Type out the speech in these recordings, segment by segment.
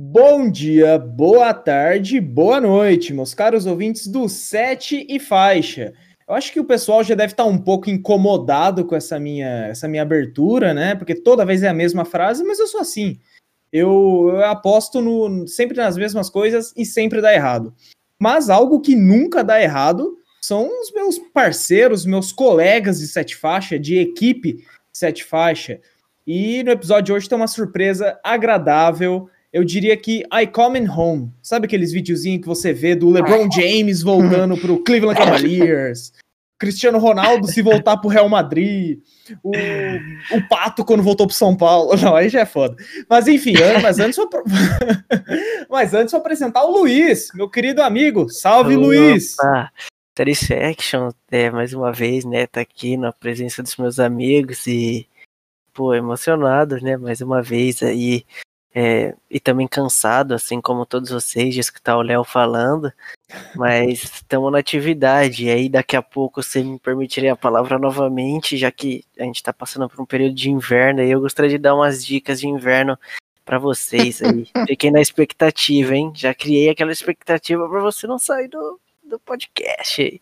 Bom dia, boa tarde, boa noite, meus caros ouvintes do Sete e Faixa. Eu acho que o pessoal já deve estar um pouco incomodado com essa minha, essa minha abertura, né? Porque toda vez é a mesma frase, mas eu sou assim. Eu, eu aposto no, sempre nas mesmas coisas e sempre dá errado. Mas algo que nunca dá errado são os meus parceiros, meus colegas de sete faixa, de equipe sete faixa. E no episódio de hoje tem uma surpresa agradável eu diria que I Coming Home. Sabe aqueles videozinhos que você vê do LeBron James voltando pro Cleveland Cavaliers? Cristiano Ronaldo se voltar pro Real Madrid, o, o Pato quando voltou pro São Paulo. Não, aí já é foda. Mas enfim, mas antes vou, mas antes vou apresentar o Luiz, meu querido amigo. Salve, Opa. Luiz! Satisfaction, é, mais uma vez, né, tá aqui na presença dos meus amigos e, pô, emocionado, né, mais uma vez aí é, e também cansado, assim como todos vocês, de escutar o Léo falando, mas estamos na atividade, e aí daqui a pouco você me permitiria a palavra novamente, já que a gente está passando por um período de inverno, e eu gostaria de dar umas dicas de inverno para vocês aí. Fiquei na expectativa, hein? Já criei aquela expectativa para você não sair do, do podcast.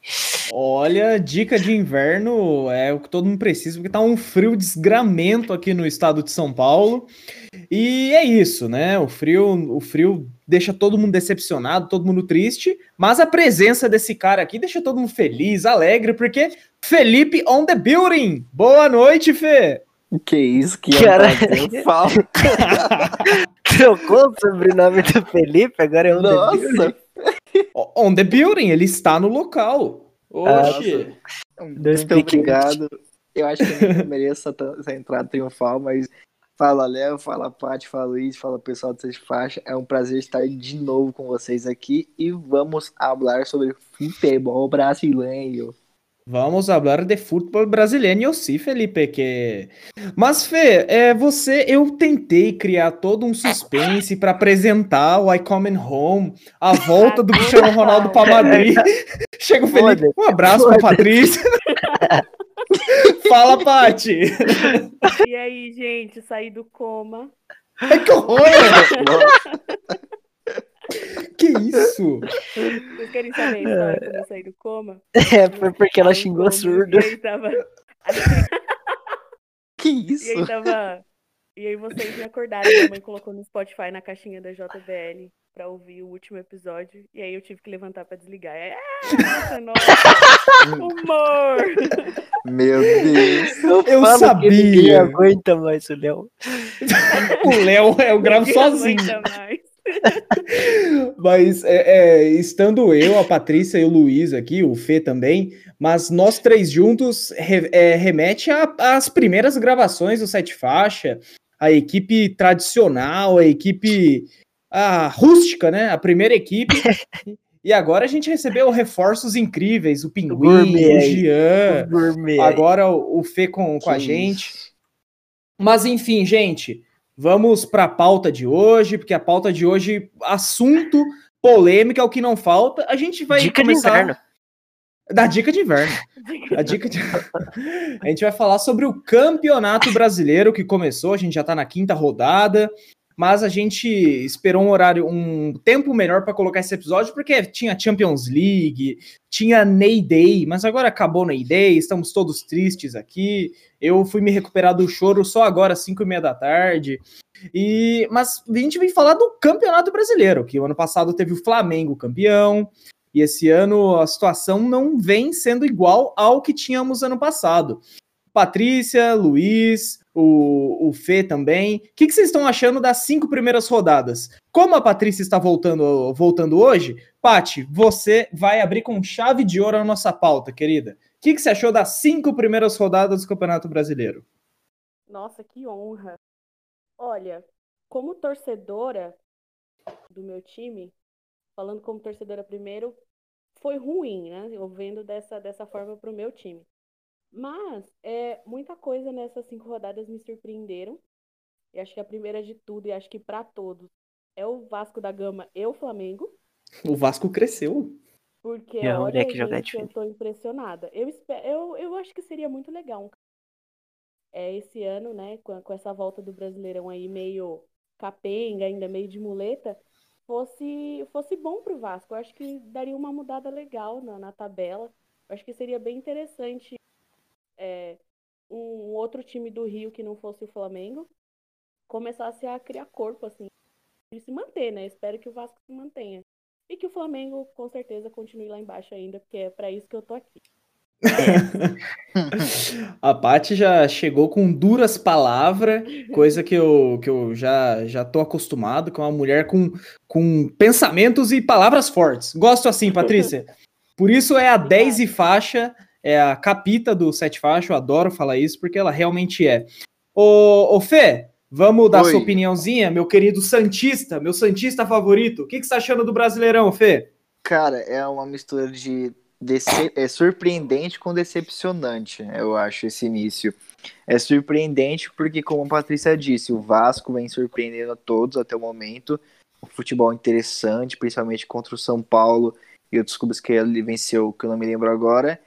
Olha, dica de inverno é o que todo mundo precisa, porque tá um frio desgramento aqui no estado de São Paulo. E é isso, né? O frio, o frio deixa todo mundo decepcionado, todo mundo triste, mas a presença desse cara aqui deixa todo mundo feliz, alegre, porque Felipe on the building. Boa noite, Fê. Que isso, que cara, falta. Trocou o sobrenome do Felipe, agora é on Nossa. On the building, ele está no local. Oxi. Muito obrigado. Eu acho que eu não mereço essa, entrada triunfal, mas fala Léo, fala Paty, fala Luiz, fala pessoal do Seis Faixa. É um prazer estar de novo com vocês aqui e vamos falar sobre futebol brasileiro. Vamos falar de futebol brasileiro, sim, Felipe, que... Mas, Fê, é, você, eu tentei criar todo um suspense para apresentar o I Coming Home, a volta do Cristiano Ronaldo para Madrid. Chega o Felipe, um abraço para Patrícia. Fala, Pati. E aí, gente, saí do coma. É que horror! Que isso? Vocês querem saber a história quando eu saí do coma? É, foi porque ela xingou surdo. E aí tava... que isso? E aí tava... E aí vocês me acordaram, minha mãe colocou no Spotify na caixinha da JBL pra ouvir o último episódio. E aí eu tive que levantar pra desligar. É, nossa, nossa. Humor! Meu Deus! Eu, eu sabia! ninguém aguenta mais o Léo. o Léo, eu gravo sozinho. mais. mas é, é, estando eu, a Patrícia e o Luiz aqui, o Fê também, mas nós três juntos re, é, remete às primeiras gravações do Sete Faixa, a equipe tradicional, a equipe a rústica, né? A primeira equipe. E agora a gente recebeu reforços incríveis, o Pinguim, o, o Jean, o agora o, o Fê com, com a gente. Mas enfim, gente, Vamos para a pauta de hoje, porque a pauta de hoje, assunto polêmica, é o que não falta. A gente vai dica começar... Da dica de inverno. A dica de... A gente vai falar sobre o Campeonato Brasileiro que começou, a gente já está na quinta rodada mas a gente esperou um horário, um tempo melhor para colocar esse episódio, porque tinha Champions League, tinha Ney Day, mas agora acabou Ney Day, estamos todos tristes aqui. Eu fui me recuperar do choro só agora, 5 e meia da tarde. E, mas a gente vem falar do Campeonato Brasileiro, que o ano passado teve o Flamengo campeão, e esse ano a situação não vem sendo igual ao que tínhamos ano passado. Patrícia, Luiz, o, o Fê também. O que, que vocês estão achando das cinco primeiras rodadas? Como a Patrícia está voltando, voltando hoje, Pati, você vai abrir com chave de ouro a nossa pauta, querida. O que, que você achou das cinco primeiras rodadas do Campeonato Brasileiro? Nossa, que honra. Olha, como torcedora do meu time, falando como torcedora primeiro, foi ruim, né? Eu vendo dessa, dessa forma para o meu time. Mas é, muita coisa nessas cinco rodadas me surpreenderam. E acho que a primeira de tudo, e acho que para todos, é o Vasco da Gama e o Flamengo. O Vasco cresceu. Porque é, olha, que gente, eu tô impressionada. Eu, espero, eu, eu acho que seria muito legal é, esse ano, né, com, com essa volta do Brasileirão aí meio capenga, ainda meio de muleta, fosse, fosse bom para o Vasco. Eu acho que daria uma mudada legal na, na tabela. Eu acho que seria bem interessante é, um outro time do Rio que não fosse o Flamengo começasse a criar corpo, assim, e se manter, né? Espero que o Vasco se mantenha. E que o Flamengo, com certeza, continue lá embaixo ainda, porque é para isso que eu tô aqui. a Paty já chegou com duras palavras, coisa que eu, que eu já, já tô acostumado com uma mulher com, com pensamentos e palavras fortes. Gosto assim, Patrícia. Por isso é a 10 e faixa, é a capita do sete faixa, eu adoro falar isso, porque ela realmente é. Ô, ô Fê, vamos dar Oi. sua opiniãozinha, meu querido Santista, meu Santista favorito. O que, que você tá achando do Brasileirão, Fê? Cara, é uma mistura de dece é surpreendente com decepcionante, eu acho, esse início. É surpreendente porque, como a Patrícia disse, o Vasco vem surpreendendo a todos até o momento. Um futebol interessante, principalmente contra o São Paulo e outros clubes que ele venceu, que eu não me lembro agora.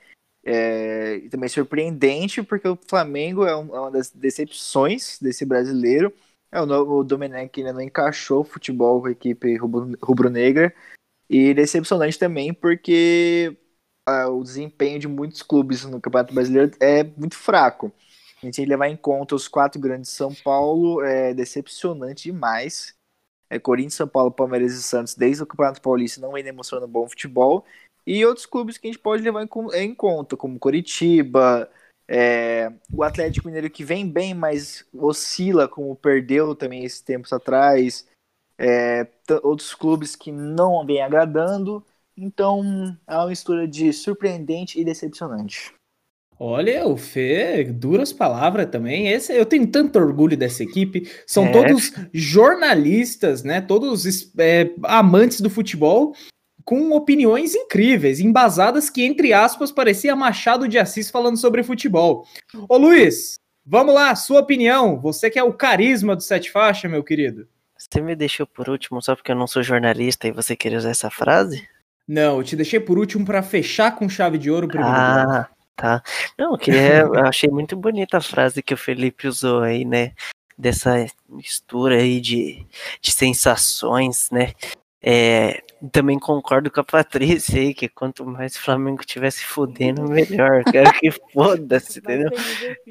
É, também surpreendente porque o Flamengo é, um, é uma das decepções desse brasileiro. É, o, o Domenech ainda não encaixou futebol com a equipe rubro-negra. E decepcionante também porque o desempenho de muitos clubes no Campeonato Brasileiro é muito fraco. A gente tem que levar em conta os quatro grandes São Paulo, é decepcionante demais. É, Corinthians, São Paulo, Palmeiras e Santos, desde o Campeonato Paulista, não vem demonstrando bom futebol. E outros clubes que a gente pode levar em, em conta, como Coritiba, é, o Atlético Mineiro que vem bem, mas oscila, como perdeu também esses tempos atrás. É, outros clubes que não vem agradando. Então, é uma mistura de surpreendente e decepcionante. Olha, o Fê, duras palavras também. Esse, eu tenho tanto orgulho dessa equipe. São é. todos jornalistas, né? Todos é, amantes do futebol, com opiniões incríveis, embasadas que, entre aspas, parecia Machado de Assis falando sobre futebol. Ô Luiz, vamos lá, sua opinião. Você que é o carisma do Sete Faixa, meu querido. Você me deixou por último só porque eu não sou jornalista e você queria usar essa frase? Não, eu te deixei por último para fechar com chave de ouro o primeiro Ah, tá. Não, que eu achei muito bonita a frase que o Felipe usou aí, né? Dessa mistura aí de, de sensações, né? É, também concordo com a Patrícia aí, que quanto mais o Flamengo tivesse fudendo, melhor. Quero que foda-se, entendeu?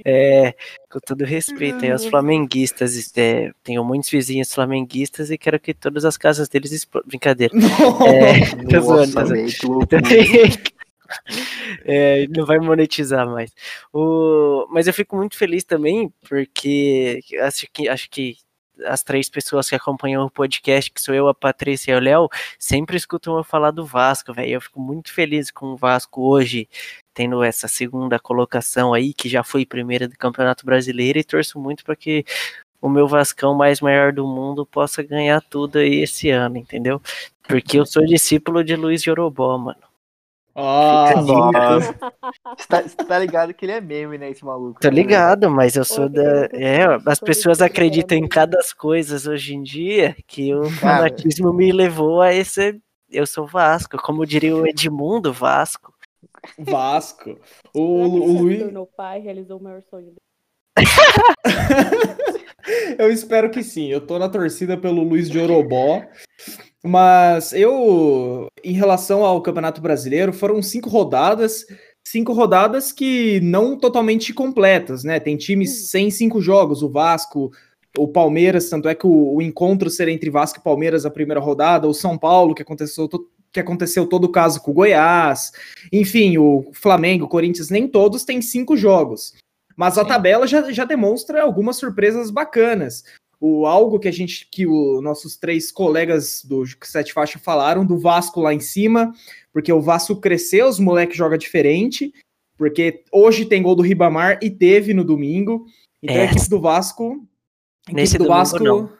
É, com todo respeito aí aos flamenguistas, é, tenho muitos vizinhos flamenguistas e quero que todas as casas deles explodam. Brincadeira. É, Nossa, é, não vai monetizar mais. O, mas eu fico muito feliz também, porque acho que, acho que as três pessoas que acompanham o podcast, que sou eu, a Patrícia e o Léo, sempre escutam eu falar do Vasco, velho. Eu fico muito feliz com o Vasco hoje, tendo essa segunda colocação aí, que já foi primeira do Campeonato Brasileiro, e torço muito para que o meu Vascão mais maior do mundo possa ganhar tudo aí esse ano, entendeu? Porque eu sou discípulo de Luiz Jorobó, mano. Você tá, tá, ligado que ele é meme, né, esse maluco? Tô ligado, mas eu sou da. É, as pessoas acreditam em cada coisas hoje em dia que o fanatismo me levou a esse. Eu sou Vasco, como diria o Edmundo Vasco. Vasco. O, o Luiz. Meu pai realizou o maior sonho eu espero que sim. Eu tô na torcida pelo Luiz de Orobó. Mas eu, em relação ao Campeonato Brasileiro, foram cinco rodadas, cinco rodadas que não totalmente completas, né? Tem times hum. sem cinco jogos, o Vasco, o Palmeiras, tanto é que o, o encontro será entre Vasco e Palmeiras a primeira rodada, o São Paulo, que aconteceu, que aconteceu todo o caso com o Goiás, enfim, o Flamengo, o Corinthians, nem todos têm cinco jogos. Mas a tabela já, já demonstra algumas surpresas bacanas o algo que a gente, que os nossos três colegas do Sete Faixa falaram, do Vasco lá em cima, porque o Vasco cresceu, os moleques jogam diferente, porque hoje tem gol do Ribamar e teve no domingo. Então é. a equipe do Vasco. Nesse do domingo, Vasco. Não.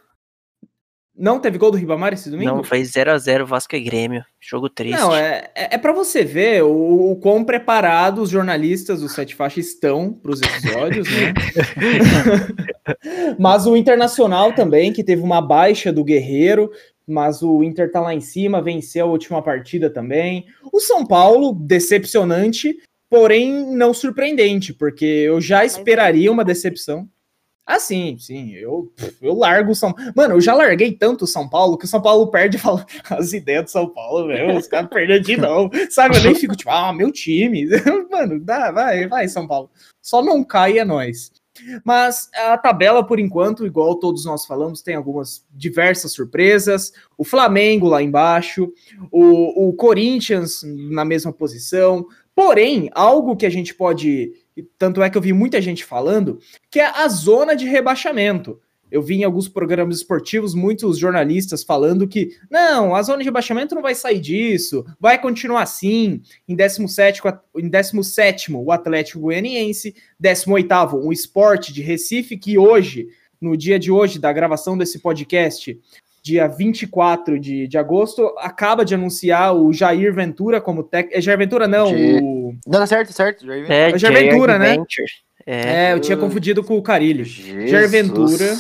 Não teve gol do Ribamar esse domingo? Não, foi 0x0 Vasco e Grêmio. Jogo triste. Não, é, é, é para você ver o, o quão preparados os jornalistas do Sete Faixa estão para os episódios, né? mas o Internacional também, que teve uma baixa do Guerreiro, mas o Inter tá lá em cima, venceu a última partida também. O São Paulo, decepcionante, porém não surpreendente, porque eu já esperaria uma decepção. Ah, sim, sim. Eu, eu largo o São Mano, eu já larguei tanto o São Paulo que o São Paulo perde e fala as ideias do São Paulo, velho. Os caras perdem de novo. Sabe? Eu nem fico tipo, ah, meu time. Mano, dá, vai, vai, São Paulo. Só não cai é nós. Mas a tabela, por enquanto, igual todos nós falamos, tem algumas diversas surpresas. O Flamengo lá embaixo, o, o Corinthians na mesma posição. Porém, algo que a gente pode tanto é que eu vi muita gente falando, que é a zona de rebaixamento. Eu vi em alguns programas esportivos muitos jornalistas falando que não, a zona de rebaixamento não vai sair disso, vai continuar assim. Em 17, em 17 o Atlético Goianiense, 18 o Esporte de Recife, que hoje, no dia de hoje da gravação desse podcast, dia 24 de, de agosto, acaba de anunciar o Jair Ventura como técnico. É Jair Ventura, não. De... O... Não, tá certo, certo. Jair Ventura, é, Jair Ventura né? É, é, eu tinha confundido com o Carilho. Jesus. Jair Ventura.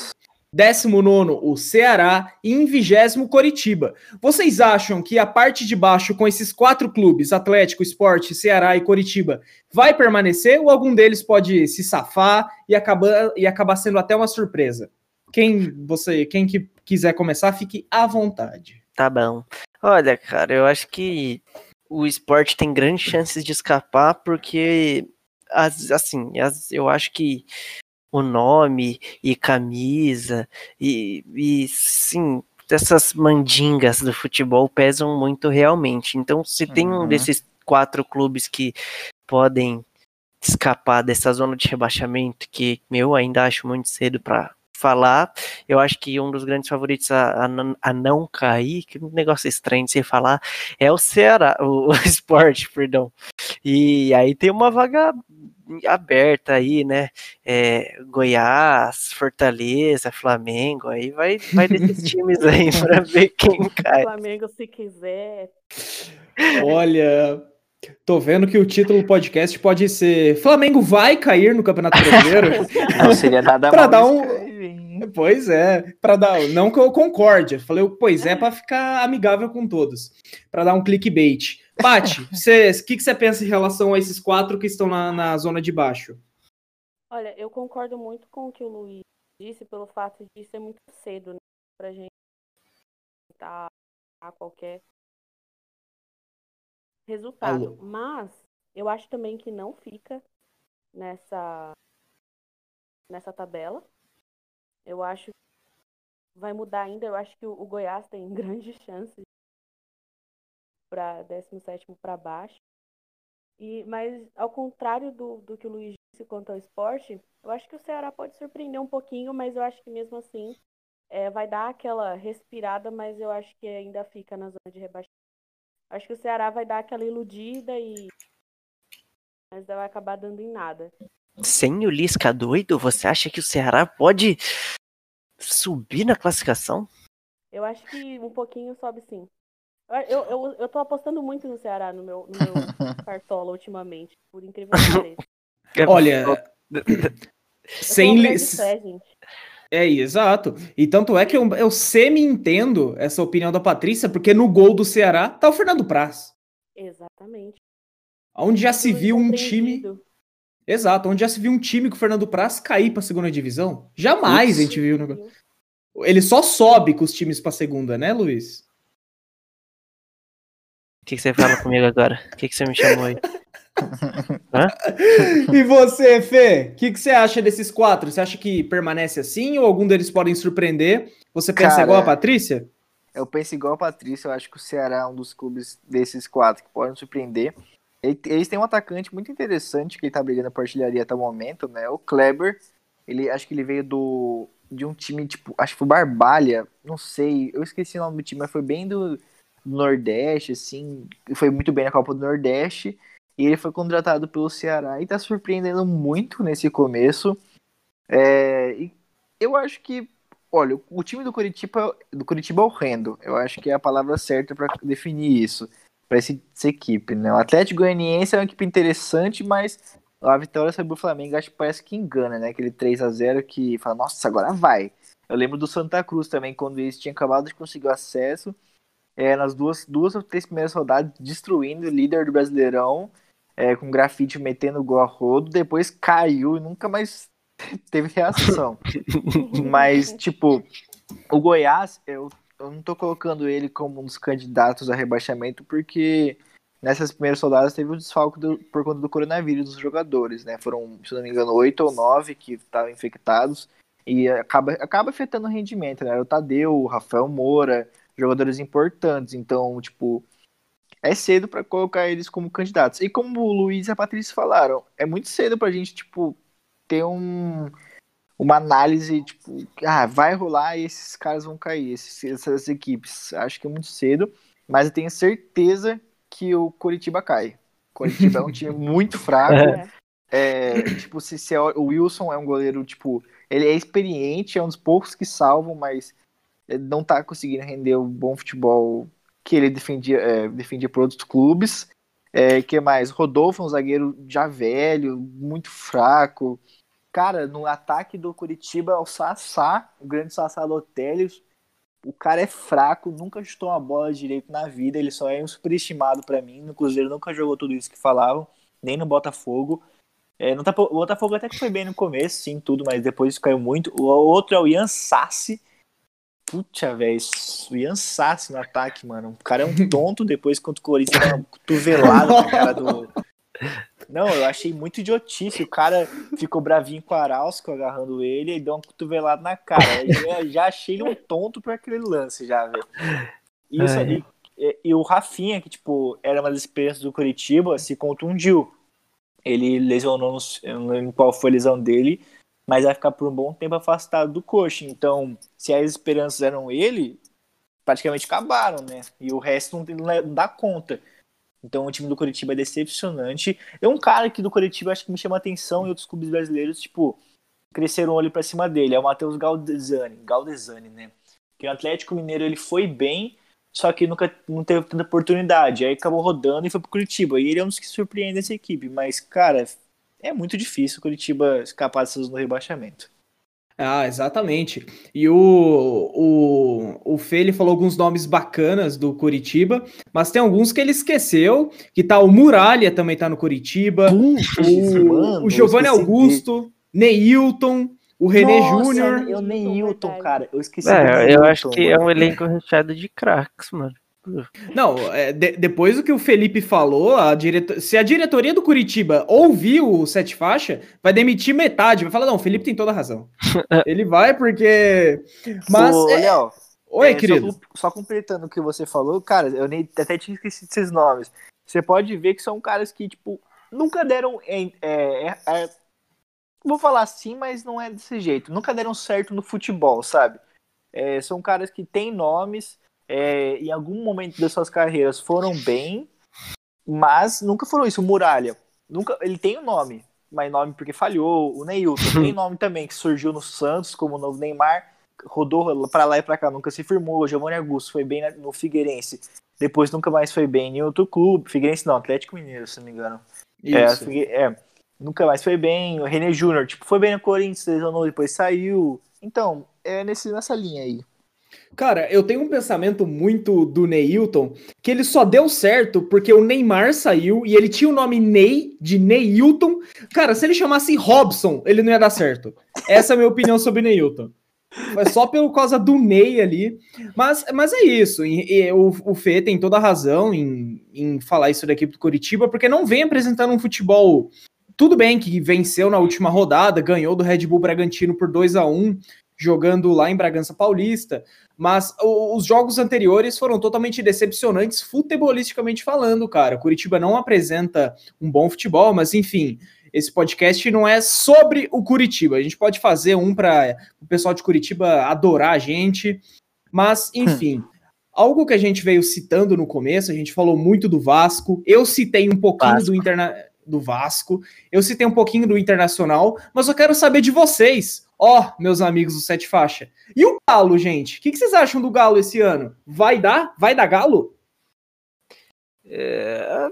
19 o Ceará e em 20 Coritiba. Vocês acham que a parte de baixo com esses quatro clubes, Atlético, Esporte, Ceará e Coritiba, vai permanecer ou algum deles pode se safar e acabar, e acabar sendo até uma surpresa? Quem você, quem que quiser começar, fique à vontade. Tá bom. Olha, cara, eu acho que o esporte tem grandes chances de escapar porque as, assim, as, eu acho que o nome e camisa e, e sim, essas mandingas do futebol pesam muito realmente. Então, se tem uhum. um desses quatro clubes que podem escapar dessa zona de rebaixamento, que eu ainda acho muito cedo para falar. Eu acho que um dos grandes favoritos a, a, a não cair, que um negócio estranho de se falar, é o Ceará, o, o esporte, perdão. E aí tem uma vaga aberta aí, né? É, Goiás, Fortaleza, Flamengo, aí vai, vai desses times aí para ver quem cai. Flamengo, se quiser. Olha, Tô vendo que o título do podcast pode ser Flamengo vai cair no Campeonato Brasileiro. Não seria nada pra dar um Pois é, para dar, não que eu concorde, eu falei pois é para ficar amigável com todos, para dar um clickbait. Paty, o que, que você pensa em relação a esses quatro que estão na, na zona de baixo? Olha, eu concordo muito com o que o Luiz disse pelo fato de ser muito cedo né, para gente a qualquer resultado. Alô. Mas eu acho também que não fica nessa nessa tabela. Eu acho que vai mudar ainda. Eu acho que o, Goiás tem grandes chances para 17 para baixo. E, mas ao contrário do, do que o Luiz disse quanto ao esporte, eu acho que o Ceará pode surpreender um pouquinho, mas eu acho que mesmo assim é, vai dar aquela respirada, mas eu acho que ainda fica na zona de rebaixamento. Acho que o Ceará vai dar aquela iludida e. Mas vai acabar dando em nada. Sem o Lisca doido, você acha que o Ceará pode subir na classificação? Eu acho que um pouquinho sobe sim. Eu, eu, eu tô apostando muito no Ceará no meu, no meu cartola ultimamente, por incrível que pareça. Olha, sem li... É, exato. E tanto é que eu, eu semi-entendo essa opinião da Patrícia, porque no gol do Ceará tá o Fernando Praz. Exatamente. Onde já se viu um time. Exato, onde já se viu um time com o Fernando Praz cair pra segunda divisão? Jamais Isso. a gente viu. Ele só sobe com os times pra segunda, né, Luiz? O que, que você fala comigo agora? O que, que você me chamou aí? e você, Fê? O que, que você acha desses quatro? Você acha que permanece assim ou algum deles podem surpreender? Você pensa Cara, igual a Patrícia? Eu penso igual a Patrícia. Eu acho que o Ceará é um dos clubes desses quatro que podem surpreender. Eles têm um atacante muito interessante que ele tá brigando a artilharia até o momento, né? O Kleber. Ele, acho que ele veio do, de um time, tipo, acho que foi Barbalha, não sei, eu esqueci o nome do time, mas foi bem do, do Nordeste, assim, foi muito bem na Copa do Nordeste. E ele foi contratado pelo Ceará e tá surpreendendo muito nesse começo. É, e eu acho que, olha, o time do Curitiba, do Curitiba é horrendo. Eu acho que é a palavra certa para definir isso, para essa equipe. Né? O Atlético Goianiense é uma equipe interessante, mas a vitória sobre o Flamengo acho que parece que engana, né? Aquele 3 a 0 que fala, nossa, agora vai. Eu lembro do Santa Cruz também, quando eles tinham acabado de conseguir o acesso. É, nas duas, duas ou três primeiras rodadas, destruindo o líder do Brasileirão é, com grafite metendo gol a rodo, depois caiu e nunca mais teve reação. Mas, tipo, o Goiás, eu, eu não tô colocando ele como um dos candidatos a rebaixamento, porque nessas primeiras rodadas teve o desfalque do, por conta do coronavírus dos jogadores, né? Foram, se não me engano, oito ou nove que estavam infectados e acaba, acaba afetando o rendimento, né? O Tadeu, o Rafael Moura, jogadores importantes. Então, tipo, é cedo para colocar eles como candidatos. E como o Luiz e a Patrícia falaram, é muito cedo pra gente, tipo, ter um, uma análise, tipo, ah, vai rolar e esses caras vão cair, esses, essas equipes. Acho que é muito cedo, mas eu tenho certeza que o Curitiba cai. O Curitiba é um time muito fraco. É. é, tipo, se, se é, o Wilson é um goleiro, tipo, ele é experiente, é um dos poucos que salvam, mas não tá conseguindo render o bom futebol que ele defendia, é, defendia por outros clubes. É, que mais? Rodolfo é um zagueiro já velho, muito fraco. Cara, no ataque do Curitiba, o Sassá, o grande Sassá Lotélios, o cara é fraco, nunca chutou uma bola direito na vida, ele só é um superestimado para mim. No Cruzeiro nunca jogou tudo isso que falavam, nem no Botafogo. É, no, o Botafogo até que foi bem no começo, sim, tudo, mas depois caiu muito. O outro é o Ian Sassi. Puta, velho, o Ian Sassi no ataque, mano. O cara é um tonto depois contra o Corinthians, dá uma cotovelada na cara do. Não, eu achei muito idiotice. O cara ficou bravinho com o Arausco agarrando ele e deu uma cotovelada na cara. Eu já achei ele um tonto por aquele lance, já, velho. Isso aí. E, e, o Rafinha, que, tipo, era uma das experiências do Curitiba, se contundiu. Ele lesionou, no, não lembro qual foi a lesão dele, mas vai ficar por um bom tempo afastado do coxa. Então, se as esperanças eram ele, praticamente acabaram, né? E o resto não, não dá conta. Então, o time do Curitiba é decepcionante. É um cara que do Curitiba acho que me chama atenção e outros clubes brasileiros, tipo, cresceram olho para cima dele. É o Matheus Galdesani, Galdesani, né? Que o Atlético Mineiro ele foi bem, só que nunca não teve tanta oportunidade. Aí acabou rodando e foi pro Curitiba. E ele é um dos que surpreende essa equipe. Mas, cara, é muito difícil o Curitiba escapar dessas no rebaixamento. Ah, exatamente. E o, o, o Fê ele falou alguns nomes bacanas do Curitiba, mas tem alguns que ele esqueceu, que tá o Muralha também tá no Curitiba, o, mano, o Giovanni Augusto, Neilton, o René Júnior. Eu Neilton, cara, eu esqueci. É, eu acho que mano. é um elenco recheado de craques, mano. Não, é, de, depois do que o Felipe falou, a direto, se a diretoria do Curitiba ouvir o Sete Faixa, vai demitir metade. Vai falar, não, o Felipe tem toda a razão. Ele vai porque. Mas. Ô, é... Léo, Oi, é, querido. Só, só, completando o que você falou, cara, eu nem até tinha esquecido esses nomes. Você pode ver que são caras que, tipo, nunca deram. É, é, é, vou falar assim, mas não é desse jeito. Nunca deram certo no futebol, sabe? É, são caras que têm nomes é, em algum momento das suas carreiras foram bem, mas nunca foram isso. O Muralha, nunca, ele tem o um nome, mas nome porque falhou. O Neilton tem nome também, que surgiu no Santos como o novo Neymar, rodou para lá e para cá, nunca se firmou. O Giovanni Augusto foi bem no Figueirense, depois nunca mais foi bem em outro clube. Figueirense não, Atlético Mineiro, se não me engano. Isso. É, é, nunca mais foi bem. O René Júnior, tipo, foi bem no Corinthians, lesionou, depois saiu. Então, é nesse, nessa linha aí. Cara, eu tenho um pensamento muito do Neilton, que ele só deu certo porque o Neymar saiu e ele tinha o nome Ney, de Neilton. Cara, se ele chamasse Robson, ele não ia dar certo. Essa é a minha opinião sobre Neilton. Foi só pelo causa do Ney ali. Mas, mas é isso. E, e, o, o Fê tem toda a razão em, em falar isso da equipe do Curitiba, porque não vem apresentando um futebol. Tudo bem que venceu na última rodada, ganhou do Red Bull Bragantino por 2 a 1 jogando lá em Bragança Paulista, mas os jogos anteriores foram totalmente decepcionantes, futebolisticamente falando, cara. Curitiba não apresenta um bom futebol, mas enfim, esse podcast não é sobre o Curitiba. A gente pode fazer um para o pessoal de Curitiba adorar a gente, mas enfim. Algo que a gente veio citando no começo, a gente falou muito do Vasco. Eu citei um pouquinho Vasco. do Interna do Vasco. Eu citei um pouquinho do Internacional, mas eu quero saber de vocês. Ó, oh, meus amigos do Sete Faixa. E o Galo, gente? O que, que, vocês acham do Galo esse ano? Vai dar? Vai dar Galo? É...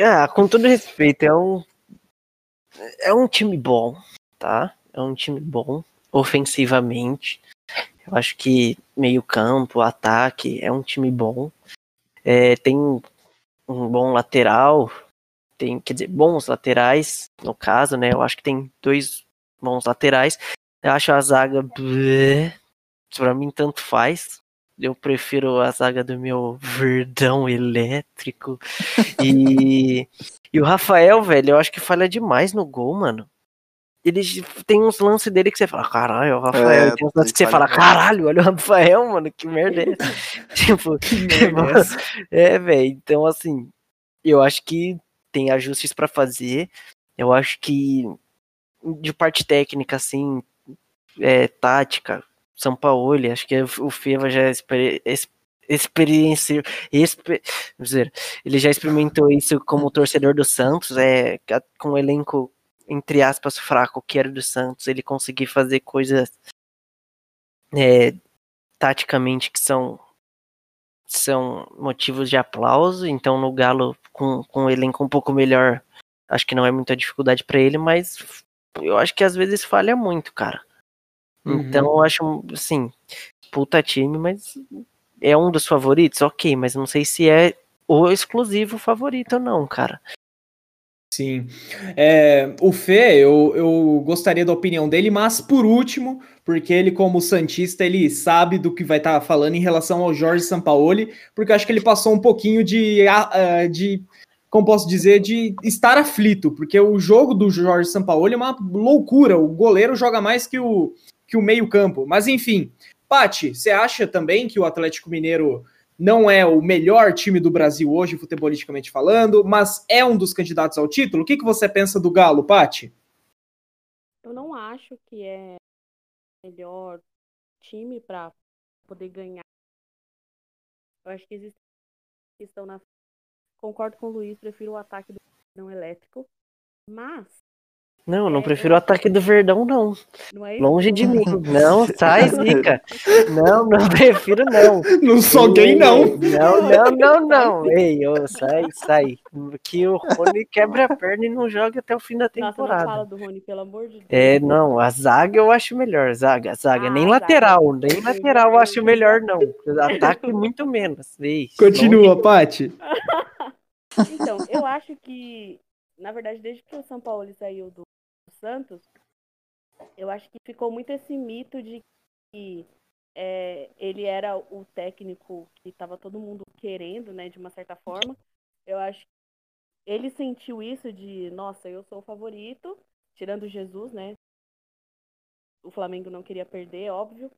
ah, com todo respeito, é um é um time bom, tá? É um time bom ofensivamente. Eu acho que meio campo, ataque, é um time bom. É, tem um bom lateral, tem, quer dizer, bons laterais, no caso, né? Eu acho que tem dois bons laterais. Eu acho a zaga. Pra mim, tanto faz. Eu prefiro a zaga do meu verdão elétrico. E, e o Rafael, velho, eu acho que falha demais no gol, mano. Ele tem uns lances dele que você fala, caralho, o Rafael. É, tem uns lances que você fala, caralho, olha o Rafael, mano, que merda é essa? tipo, que merda é, é velho. Então, assim, eu acho que tem ajustes para fazer. Eu acho que de parte técnica, assim, é, tática, São Paulo, acho que o Feva já experiência, exper, dizer, ele já experimentou isso como torcedor do Santos, é com o elenco entre aspas fraco que era do Santos, ele conseguir fazer coisas é, taticamente que são são motivos de aplauso. Então no Galo com, com um elenco um pouco melhor, acho que não é muita dificuldade para ele, mas eu acho que às vezes falha muito, cara. Uhum. Então eu acho, assim, puta time, mas é um dos favoritos, ok, mas não sei se é o exclusivo favorito ou não, cara. Sim. É, o Fê, eu, eu gostaria da opinião dele, mas por último, porque ele, como Santista, ele sabe do que vai estar tá falando em relação ao Jorge Sampaoli, porque acho que ele passou um pouquinho de, de como posso dizer, de estar aflito, porque o jogo do Jorge Sampaoli é uma loucura. O goleiro joga mais que o, que o meio-campo. Mas enfim, Pati, você acha também que o Atlético Mineiro não é o melhor time do Brasil hoje, futebolisticamente falando, mas é um dos candidatos ao título? O que, que você pensa do Galo, Pati? Eu não acho que é o melhor time para poder ganhar. Eu acho que existe questão na Concordo com o Luiz, prefiro o ataque do Verdão elétrico. Mas. Não, não é, prefiro o ataque do Verdão, não. não é Longe de mim. Não, sai, Zica. Não, não prefiro, não. Não sou gay, não. Não, não, não, não. Ei, ô, sai, sai. Que o Rony quebra a perna e não joga até o fim da temporada. Nossa, não fala do Rony, pelo amor de Deus. É, não, a zaga eu acho melhor. Zaga, zaga. Ah, nem lateral, zaga. nem lateral eu acho melhor, não. Ataque muito menos. Ei, Continua, Paty. Então, eu acho que, na verdade, desde que o São Paulo saiu do Santos, eu acho que ficou muito esse mito de que é, ele era o técnico que estava todo mundo querendo, né, de uma certa forma. Eu acho que ele sentiu isso de, nossa, eu sou o favorito, tirando Jesus, né? O Flamengo não queria perder, óbvio.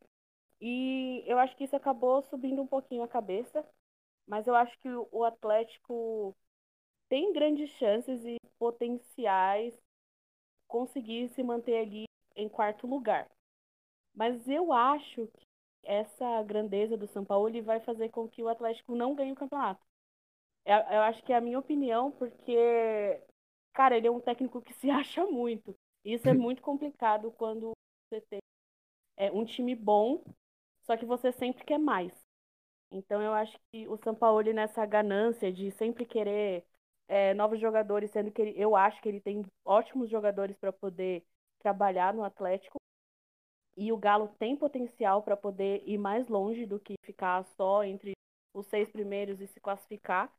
E eu acho que isso acabou subindo um pouquinho a cabeça. Mas eu acho que o Atlético tem grandes chances e potenciais conseguir se manter ali em quarto lugar. Mas eu acho que essa grandeza do São Paulo vai fazer com que o Atlético não ganhe o campeonato. Eu, eu acho que é a minha opinião, porque, cara, ele é um técnico que se acha muito. Isso é muito complicado quando você tem é, um time bom, só que você sempre quer mais. Então eu acho que o São Paulo nessa ganância de sempre querer é, novos jogadores, sendo que ele, eu acho que ele tem ótimos jogadores para poder trabalhar no Atlético. E o Galo tem potencial para poder ir mais longe do que ficar só entre os seis primeiros e se classificar.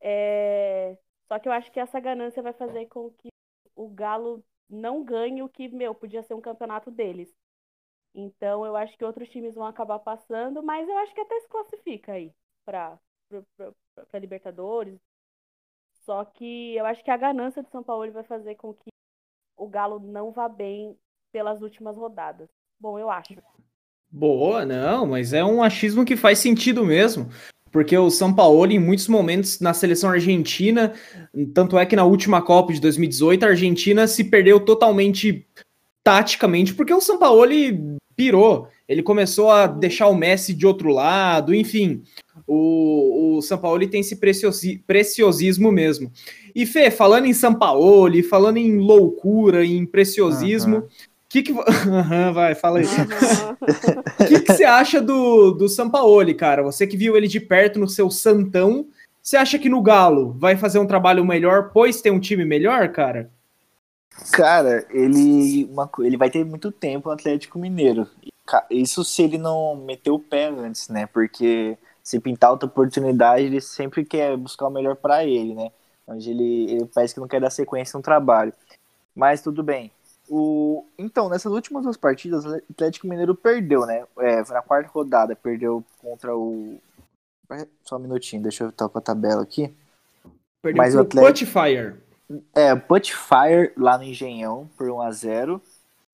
É... Só que eu acho que essa ganância vai fazer com que o Galo não ganhe o que, meu, podia ser um campeonato deles. Então eu acho que outros times vão acabar passando, mas eu acho que até se classifica aí para Libertadores, só que eu acho que a ganância de São Paulo vai fazer com que o Galo não vá bem pelas últimas rodadas. Bom, eu acho. Boa, não, mas é um achismo que faz sentido mesmo. Porque o São Paulo, em muitos momentos, na seleção argentina, tanto é que na última Copa de 2018, a Argentina se perdeu totalmente taticamente, porque o São Paulo pirou. Ele começou a deixar o Messi de outro lado, enfim o, o São Paulo tem esse preciosi, preciosismo mesmo. E Fê, falando em São Paulo, falando em loucura, em preciosismo, uhum. que que vai, fala aí. O que, que você acha do, do Sampaoli, cara? Você que viu ele de perto no seu Santão, você acha que no Galo vai fazer um trabalho melhor, pois tem um time melhor, cara? Cara, ele, uma, ele vai ter muito tempo no Atlético Mineiro. Isso se ele não meter o pé antes, né? Porque se pintar outra oportunidade, ele sempre quer buscar o melhor para ele, né? onde ele, ele parece que não quer dar sequência no trabalho. Mas tudo bem. O, então, nessas últimas duas partidas, o Atlético Mineiro perdeu, né? É, foi na quarta rodada, perdeu contra o. Só um minutinho, deixa eu tocar a tabela aqui. Perdeu Mas o Atlético... Putfire. É, Putfire lá no Engenhão por 1x0.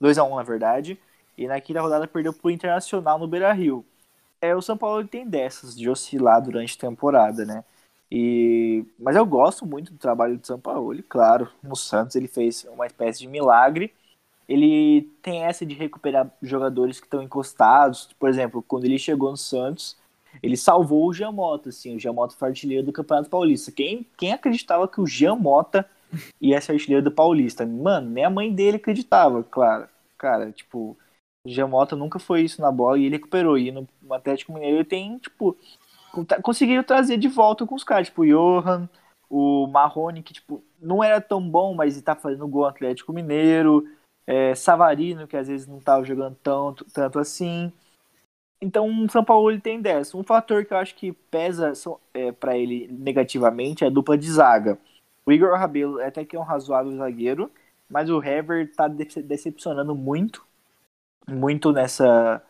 2x1, na verdade. E na quinta rodada perdeu pro Internacional no Beira Rio. É, o São Paulo tem dessas, de oscilar durante a temporada, né? E, mas eu gosto muito do trabalho do São Paulo, claro. No Santos ele fez uma espécie de milagre. Ele tem essa de recuperar jogadores que estão encostados. Por exemplo, quando ele chegou no Santos, ele salvou o Giamota, assim, o Giamota foi artilheiro do Campeonato Paulista. Quem, quem acreditava que o Giamota ia ser artilheiro do Paulista? Mano, nem a mãe dele acreditava, claro. Cara, tipo, o Giamota nunca foi isso na bola e ele recuperou. E no Atlético Mineiro ele tem, tipo, Tá, conseguiram trazer de volta com os caras, tipo o Johan, o Marrone, que tipo, não era tão bom, mas está fazendo gol Atlético Mineiro, é, Savarino, que às vezes não estava jogando tanto, tanto assim. Então o São Paulo ele tem dessa. Um fator que eu acho que pesa é, para ele negativamente é a dupla de zaga. O Igor Rabelo até que é um razoável zagueiro, mas o Hever está decepcionando muito, muito nessa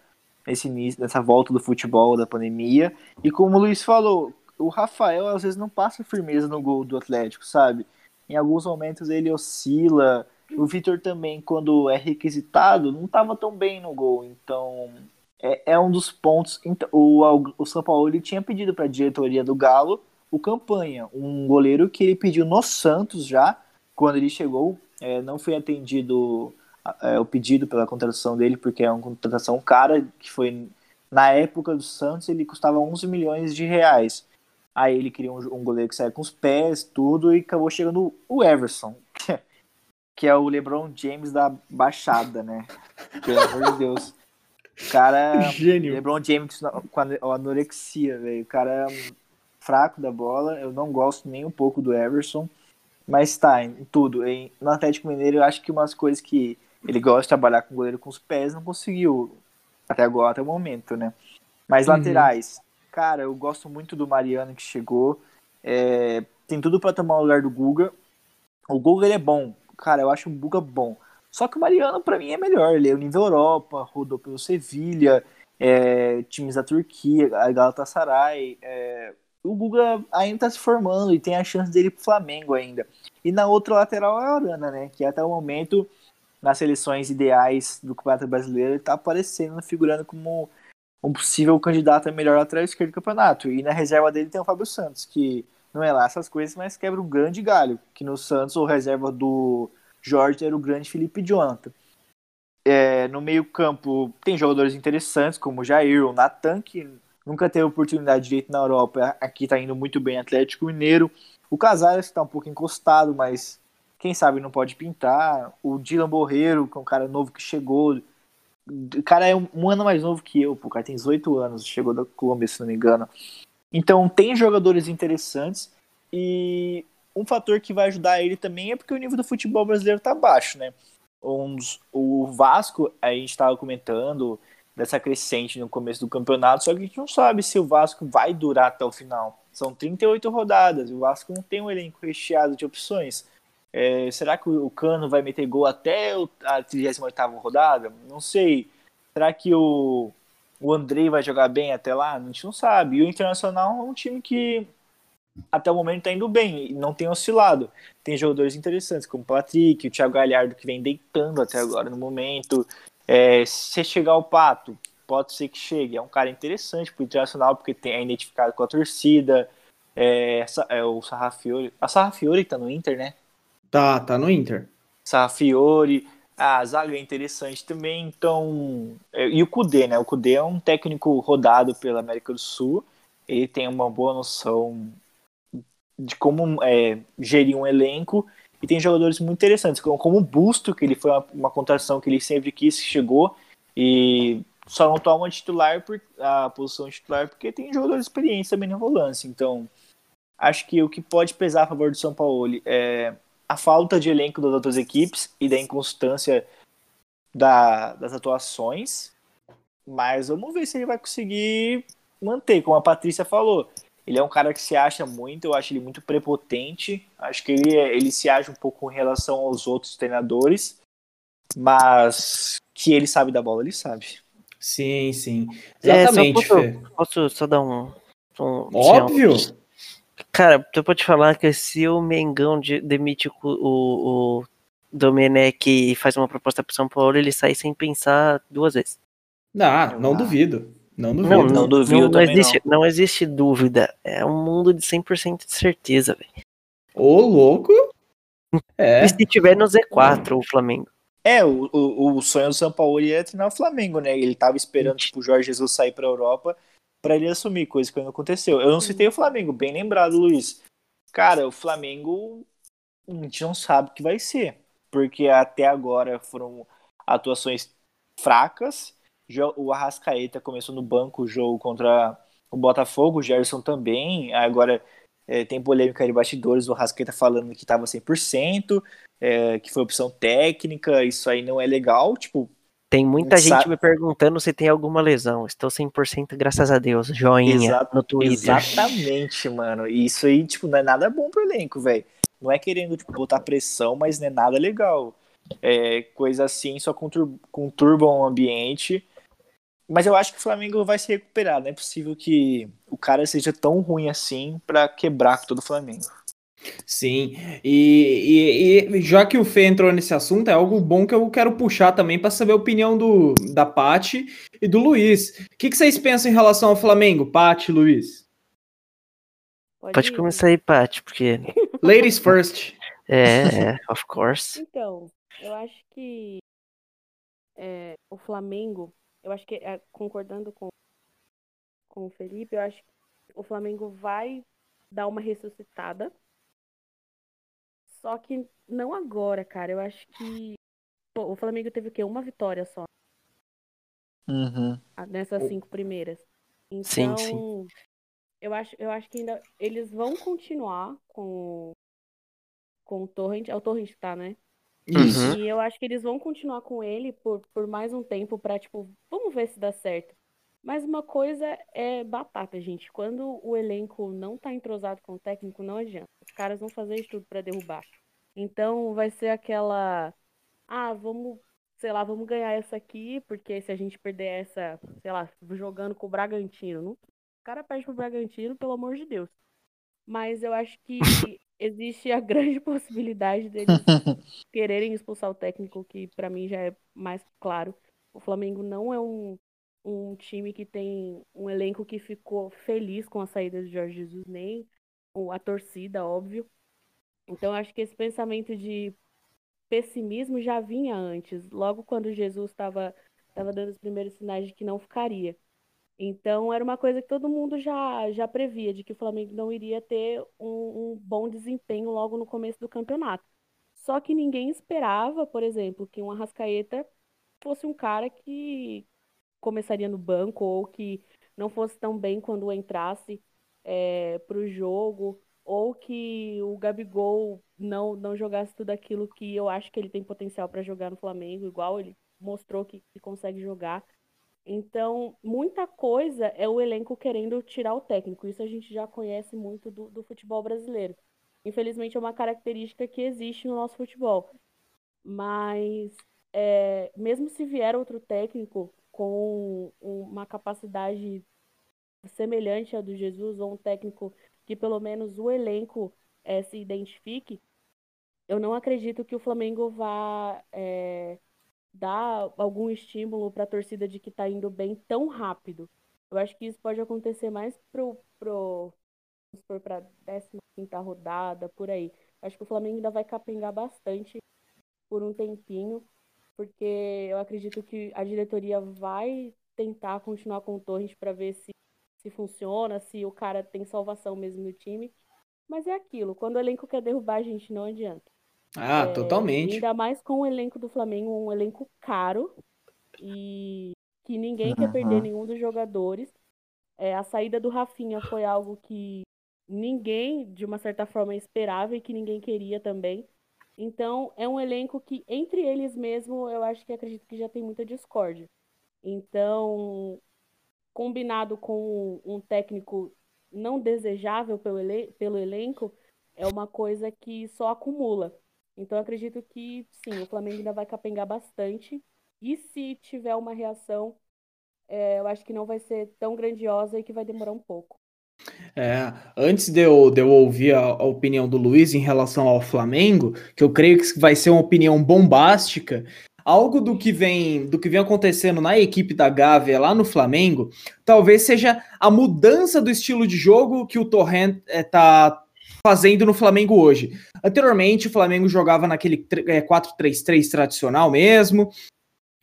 nesse início, nessa volta do futebol, da pandemia. E como o Luiz falou, o Rafael às vezes não passa firmeza no gol do Atlético, sabe? Em alguns momentos ele oscila. O Vitor também, quando é requisitado, não estava tão bem no gol. Então, é, é um dos pontos. Então, o, o São Paulo ele tinha pedido para a diretoria do Galo o Campanha, um goleiro que ele pediu no Santos já, quando ele chegou. É, não foi atendido é, o pedido pela contratação dele, porque é uma contratação cara, que foi na época do Santos ele custava 11 milhões de reais. Aí ele queria um, um goleiro que saia com os pés, tudo, e acabou chegando o Everson, que é o LeBron James da Baixada, né? Pelo amor de Deus. O cara. Gênio. LeBron James com a anorexia, velho. O cara é fraco da bola. Eu não gosto nem um pouco do Everson. Mas tá, em tudo. Em, no Atlético Mineiro, eu acho que umas coisas que ele gosta de trabalhar com o goleiro com os pés, não conseguiu até agora, até o momento, né? Mas uhum. laterais, cara, eu gosto muito do Mariano que chegou. É, tem tudo para tomar o lugar do Guga. O Guga ele é bom, cara, eu acho o Guga bom. Só que o Mariano para mim é melhor. Ele é o nível Europa, rodou pelo Sevilha, é, times da Turquia, a Galatasaray. É, o Guga ainda tá se formando e tem a chance dele pro Flamengo ainda. E na outra lateral é a Arana, né? Que até o momento nas seleções ideais do Campeonato Brasileiro, ele está aparecendo, figurando como um possível candidato a melhor lateral esquerdo do campeonato. E na reserva dele tem o Fábio Santos, que não é lá essas coisas, mas quebra um grande galho. Que no Santos, o reserva do Jorge era o grande Felipe Jonathan. É, no meio-campo tem jogadores interessantes, como o Jair, o Natan, que nunca teve oportunidade de direito na Europa, aqui está indo muito bem Atlético Mineiro. O Casares está um pouco encostado, mas quem sabe não pode pintar. O Dylan Borreiro, que é um cara novo que chegou. O cara é um, um ano mais novo que eu, pô, o cara tem 18 anos, chegou da Colômbia, se não me engano. Então tem jogadores interessantes e um fator que vai ajudar ele também é porque o nível do futebol brasileiro tá baixo, né? O Vasco, a gente estava comentando dessa crescente no começo do campeonato, só que a gente não sabe se o Vasco vai durar até o final. São 38 rodadas, e o Vasco não tem um elenco recheado de opções. É, será que o Cano vai meter gol até a 38 rodada? Não sei. Será que o, o Andrei vai jogar bem até lá? A gente não sabe. E o Internacional é um time que até o momento está indo bem não tem oscilado. Tem jogadores interessantes, como o Patrick, o Thiago Galhardo, que vem deitando até agora no momento. É, se chegar o Pato, pode ser que chegue. É um cara interessante para o Internacional, porque tem, é identificado com a torcida. É, é o Sarrafiori. A Sarrafiori está no Inter, né? Tá, tá no Inter. Safiori, a zaga é interessante também, então. É, e o Kudê, né? O Kudê é um técnico rodado pela América do Sul. Ele tem uma boa noção de como é, gerir um elenco e tem jogadores muito interessantes, como, o Busto, que ele foi uma, uma contratação que ele sempre quis, chegou e só não toma titular por, a posição titular porque tem jogadores experientes também na volância. Então, acho que o que pode pesar a favor do São Paulo é a falta de elenco das outras equipes e da inconstância da, das atuações. Mas vamos ver se ele vai conseguir manter, como a Patrícia falou. Ele é um cara que se acha muito, eu acho ele muito prepotente. Acho que ele, é, ele se acha um pouco em relação aos outros treinadores, mas que ele sabe da bola, ele sabe. Sim, sim. Exatamente, é, só posso, posso, só dar um. um Óbvio! Cara, eu posso te falar que se o Mengão de, demite o, o, o Domenech e faz uma proposta para São Paulo, ele sai sem pensar duas vezes. Não, não ah. duvido. Não duvido. Não, não, duvido não, não existe, não. não. existe dúvida. É um mundo de 100% de certeza, velho. Ô, louco! É. E se tiver no Z4 o Flamengo? É, o, o, o sonho do São Paulo ia treinar o Flamengo, né? Ele tava esperando tipo, o Jorge Jesus sair pra Europa para ele assumir, coisa que não aconteceu. Eu não citei o Flamengo, bem lembrado, Luiz. Cara, o Flamengo a gente não sabe o que vai ser, porque até agora foram atuações fracas. O Arrascaeta começou no banco o jogo contra o Botafogo, o Gerson também. Agora é, tem polêmica de bastidores, o Arrascaeta falando que estava 100%, é, que foi opção técnica, isso aí não é legal. Tipo, tem muita gente me perguntando se tem alguma lesão. Estou 100% graças a Deus. Joinha Exa no Twitter. Exatamente, mano. E isso aí, tipo, não é nada bom pro elenco, velho. Não é querendo tipo, botar pressão, mas não é nada legal. É, coisa assim só contur conturba o ambiente. Mas eu acho que o Flamengo vai se recuperar. Não é possível que o cara seja tão ruim assim para quebrar todo o Flamengo. Sim, e, e, e, já que o Fê entrou nesse assunto, é algo bom que eu quero puxar também para saber a opinião do, da Pati e do Luiz. O que, que, vocês pensam em relação ao Flamengo, Pati Luiz? Pode, Pode começar aí, Pati, porque. Ladies first. é, é, of course. Então, eu acho que é, o Flamengo, eu acho que, é, concordando com, com o Felipe, eu acho que o Flamengo vai dar uma ressuscitada só que não agora, cara. Eu acho que. Pô, o Flamengo teve o quê? Uma vitória só. Uhum. Nessas cinco primeiras. Então, sim, sim. Eu acho, eu acho que ainda eles vão continuar com, com o Torrent. É o Torrent que tá, né? Isso. E eu acho que eles vão continuar com ele por, por mais um tempo pra, tipo, vamos ver se dá certo. Mas uma coisa é batata, gente. Quando o elenco não tá entrosado com o técnico, não adianta. Os caras vão fazer isso tudo para derrubar. Então vai ser aquela. Ah, vamos, sei lá, vamos ganhar essa aqui, porque se a gente perder essa, sei lá, jogando com o Bragantino. Não... O cara perde pro Bragantino, pelo amor de Deus. Mas eu acho que existe a grande possibilidade deles quererem expulsar o técnico, que para mim já é mais claro. O Flamengo não é um um time que tem um elenco que ficou feliz com a saída de Jorge Jesus, nem a torcida, óbvio. Então, acho que esse pensamento de pessimismo já vinha antes, logo quando Jesus estava estava dando os primeiros sinais de que não ficaria. Então, era uma coisa que todo mundo já, já previa, de que o Flamengo não iria ter um, um bom desempenho logo no começo do campeonato. Só que ninguém esperava, por exemplo, que um Arrascaeta fosse um cara que, começaria no banco ou que não fosse tão bem quando entrasse é, para o jogo, ou que o Gabigol não, não jogasse tudo aquilo que eu acho que ele tem potencial para jogar no Flamengo, igual ele mostrou que, que consegue jogar. Então, muita coisa é o elenco querendo tirar o técnico. Isso a gente já conhece muito do, do futebol brasileiro. Infelizmente, é uma característica que existe no nosso futebol. Mas, é, mesmo se vier outro técnico, com uma capacidade semelhante à do Jesus, ou um técnico que pelo menos o elenco é, se identifique, eu não acredito que o Flamengo vá é, dar algum estímulo para a torcida de que está indo bem tão rápido. Eu acho que isso pode acontecer mais pro, pro vamos supor, para 15 rodada, por aí. Acho que o Flamengo ainda vai capengar bastante por um tempinho porque eu acredito que a diretoria vai tentar continuar com o Torres para ver se, se funciona, se o cara tem salvação mesmo no time. Mas é aquilo, quando o elenco quer derrubar, a gente não adianta. Ah, é, totalmente. Ainda mais com o elenco do Flamengo, um elenco caro e que ninguém uhum. quer perder nenhum dos jogadores. É, a saída do Rafinha foi algo que ninguém, de uma certa forma, esperava e que ninguém queria também. Então, é um elenco que, entre eles mesmo, eu acho que acredito que já tem muita discórdia. Então, combinado com um técnico não desejável pelo, pelo elenco é uma coisa que só acumula. Então, acredito que sim, o Flamengo ainda vai capengar bastante. E se tiver uma reação, é, eu acho que não vai ser tão grandiosa e que vai demorar um pouco. É, antes de eu, de eu ouvir a, a, opinião do Luiz em relação ao Flamengo, que eu creio que vai ser uma opinião bombástica, algo do que vem do que vem acontecendo na equipe da Gávea lá no Flamengo, talvez seja a mudança do estilo de jogo que o Torrent está é, fazendo no Flamengo hoje. Anteriormente, o Flamengo jogava naquele é, 4-3-3 tradicional mesmo.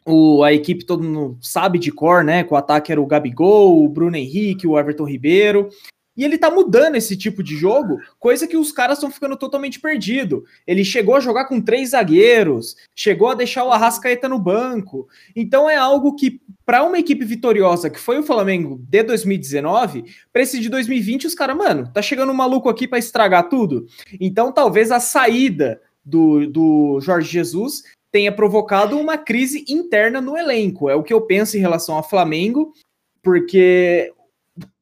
O, a equipe todo mundo sabe de cor, né? Que o ataque era o Gabigol, o Bruno Henrique, o Everton Ribeiro. E ele tá mudando esse tipo de jogo, coisa que os caras estão ficando totalmente perdido. Ele chegou a jogar com três zagueiros, chegou a deixar o Arrascaeta no banco. Então é algo que, para uma equipe vitoriosa, que foi o Flamengo de 2019, para esse de 2020, os caras, mano, tá chegando um maluco aqui para estragar tudo. Então talvez a saída do, do Jorge Jesus tenha provocado uma crise interna no elenco. É o que eu penso em relação ao Flamengo, porque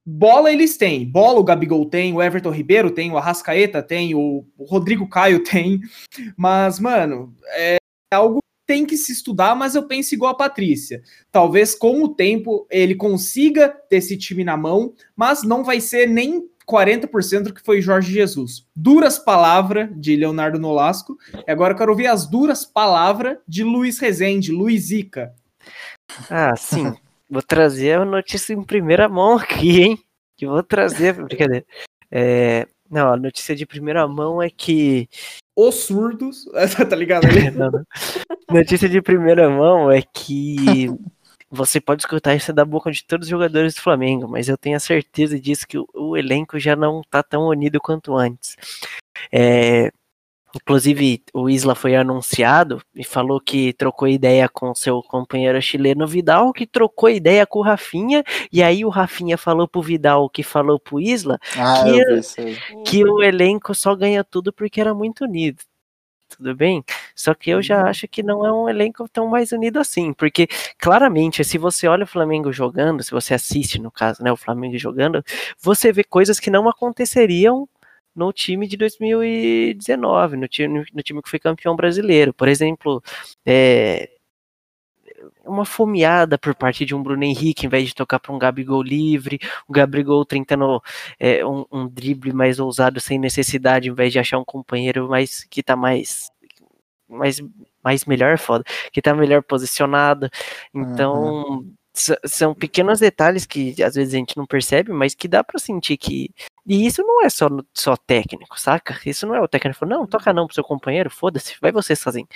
Bola eles têm. Bola o Gabigol tem, o Everton Ribeiro tem, o Arrascaeta tem, o Rodrigo Caio tem. Mas, mano, é algo que tem que se estudar, mas eu penso igual a Patrícia. Talvez com o tempo ele consiga ter esse time na mão, mas não vai ser nem 40% do que foi Jorge Jesus. Duras palavras de Leonardo Nolasco. E agora eu quero ouvir as duras palavras de Luiz Rezende, Luiz Ica. Ah, sim. Vou trazer a notícia em primeira mão aqui, hein? Que vou trazer, brincadeira. É, não, a notícia de primeira mão é que. Os surdos. tá ligado ali? não, não. Notícia de primeira mão é que você pode escutar isso da boca de todos os jogadores do Flamengo, mas eu tenho a certeza disso que o, o elenco já não tá tão unido quanto antes. É, Inclusive, o Isla foi anunciado e falou que trocou ideia com seu companheiro chileno Vidal, que trocou ideia com o Rafinha, e aí o Rafinha falou pro Vidal que falou pro Isla ah, que, que o elenco só ganha tudo porque era muito unido. Tudo bem? Só que eu já uhum. acho que não é um elenco tão mais unido assim, porque claramente, se você olha o Flamengo jogando, se você assiste, no caso, né, o Flamengo jogando, você vê coisas que não aconteceriam no time de 2019, no time, no time que foi campeão brasileiro. Por exemplo, é, uma fomeada por parte de um Bruno Henrique, em vez de tocar para um Gabigol livre, o Gabigol tentando é, um, um, drible mais ousado sem necessidade, em vez de achar um companheiro mais que está mais, mais, mais melhor, foda, que está melhor posicionado. Então, uhum. São pequenos detalhes que às vezes a gente não percebe, mas que dá para sentir que e isso não é só, só técnico, saca? Isso não é o técnico, não, toca não pro seu companheiro, foda-se, vai você sozinho.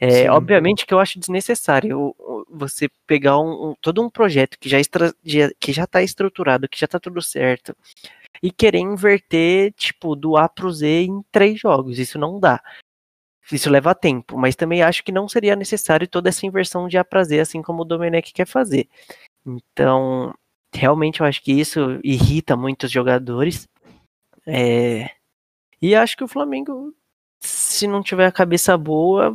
É, obviamente que eu acho desnecessário você pegar um, um, todo um projeto que já, extra, que já tá estruturado, que já tá tudo certo, e querer inverter, tipo, do A pro Z em três jogos. Isso não dá. Isso leva tempo, mas também acho que não seria necessário toda essa inversão de A pra Z, assim como o Domenech quer fazer. Então, realmente eu acho que isso irrita muitos jogadores. É... E acho que o Flamengo, se não tiver a cabeça boa,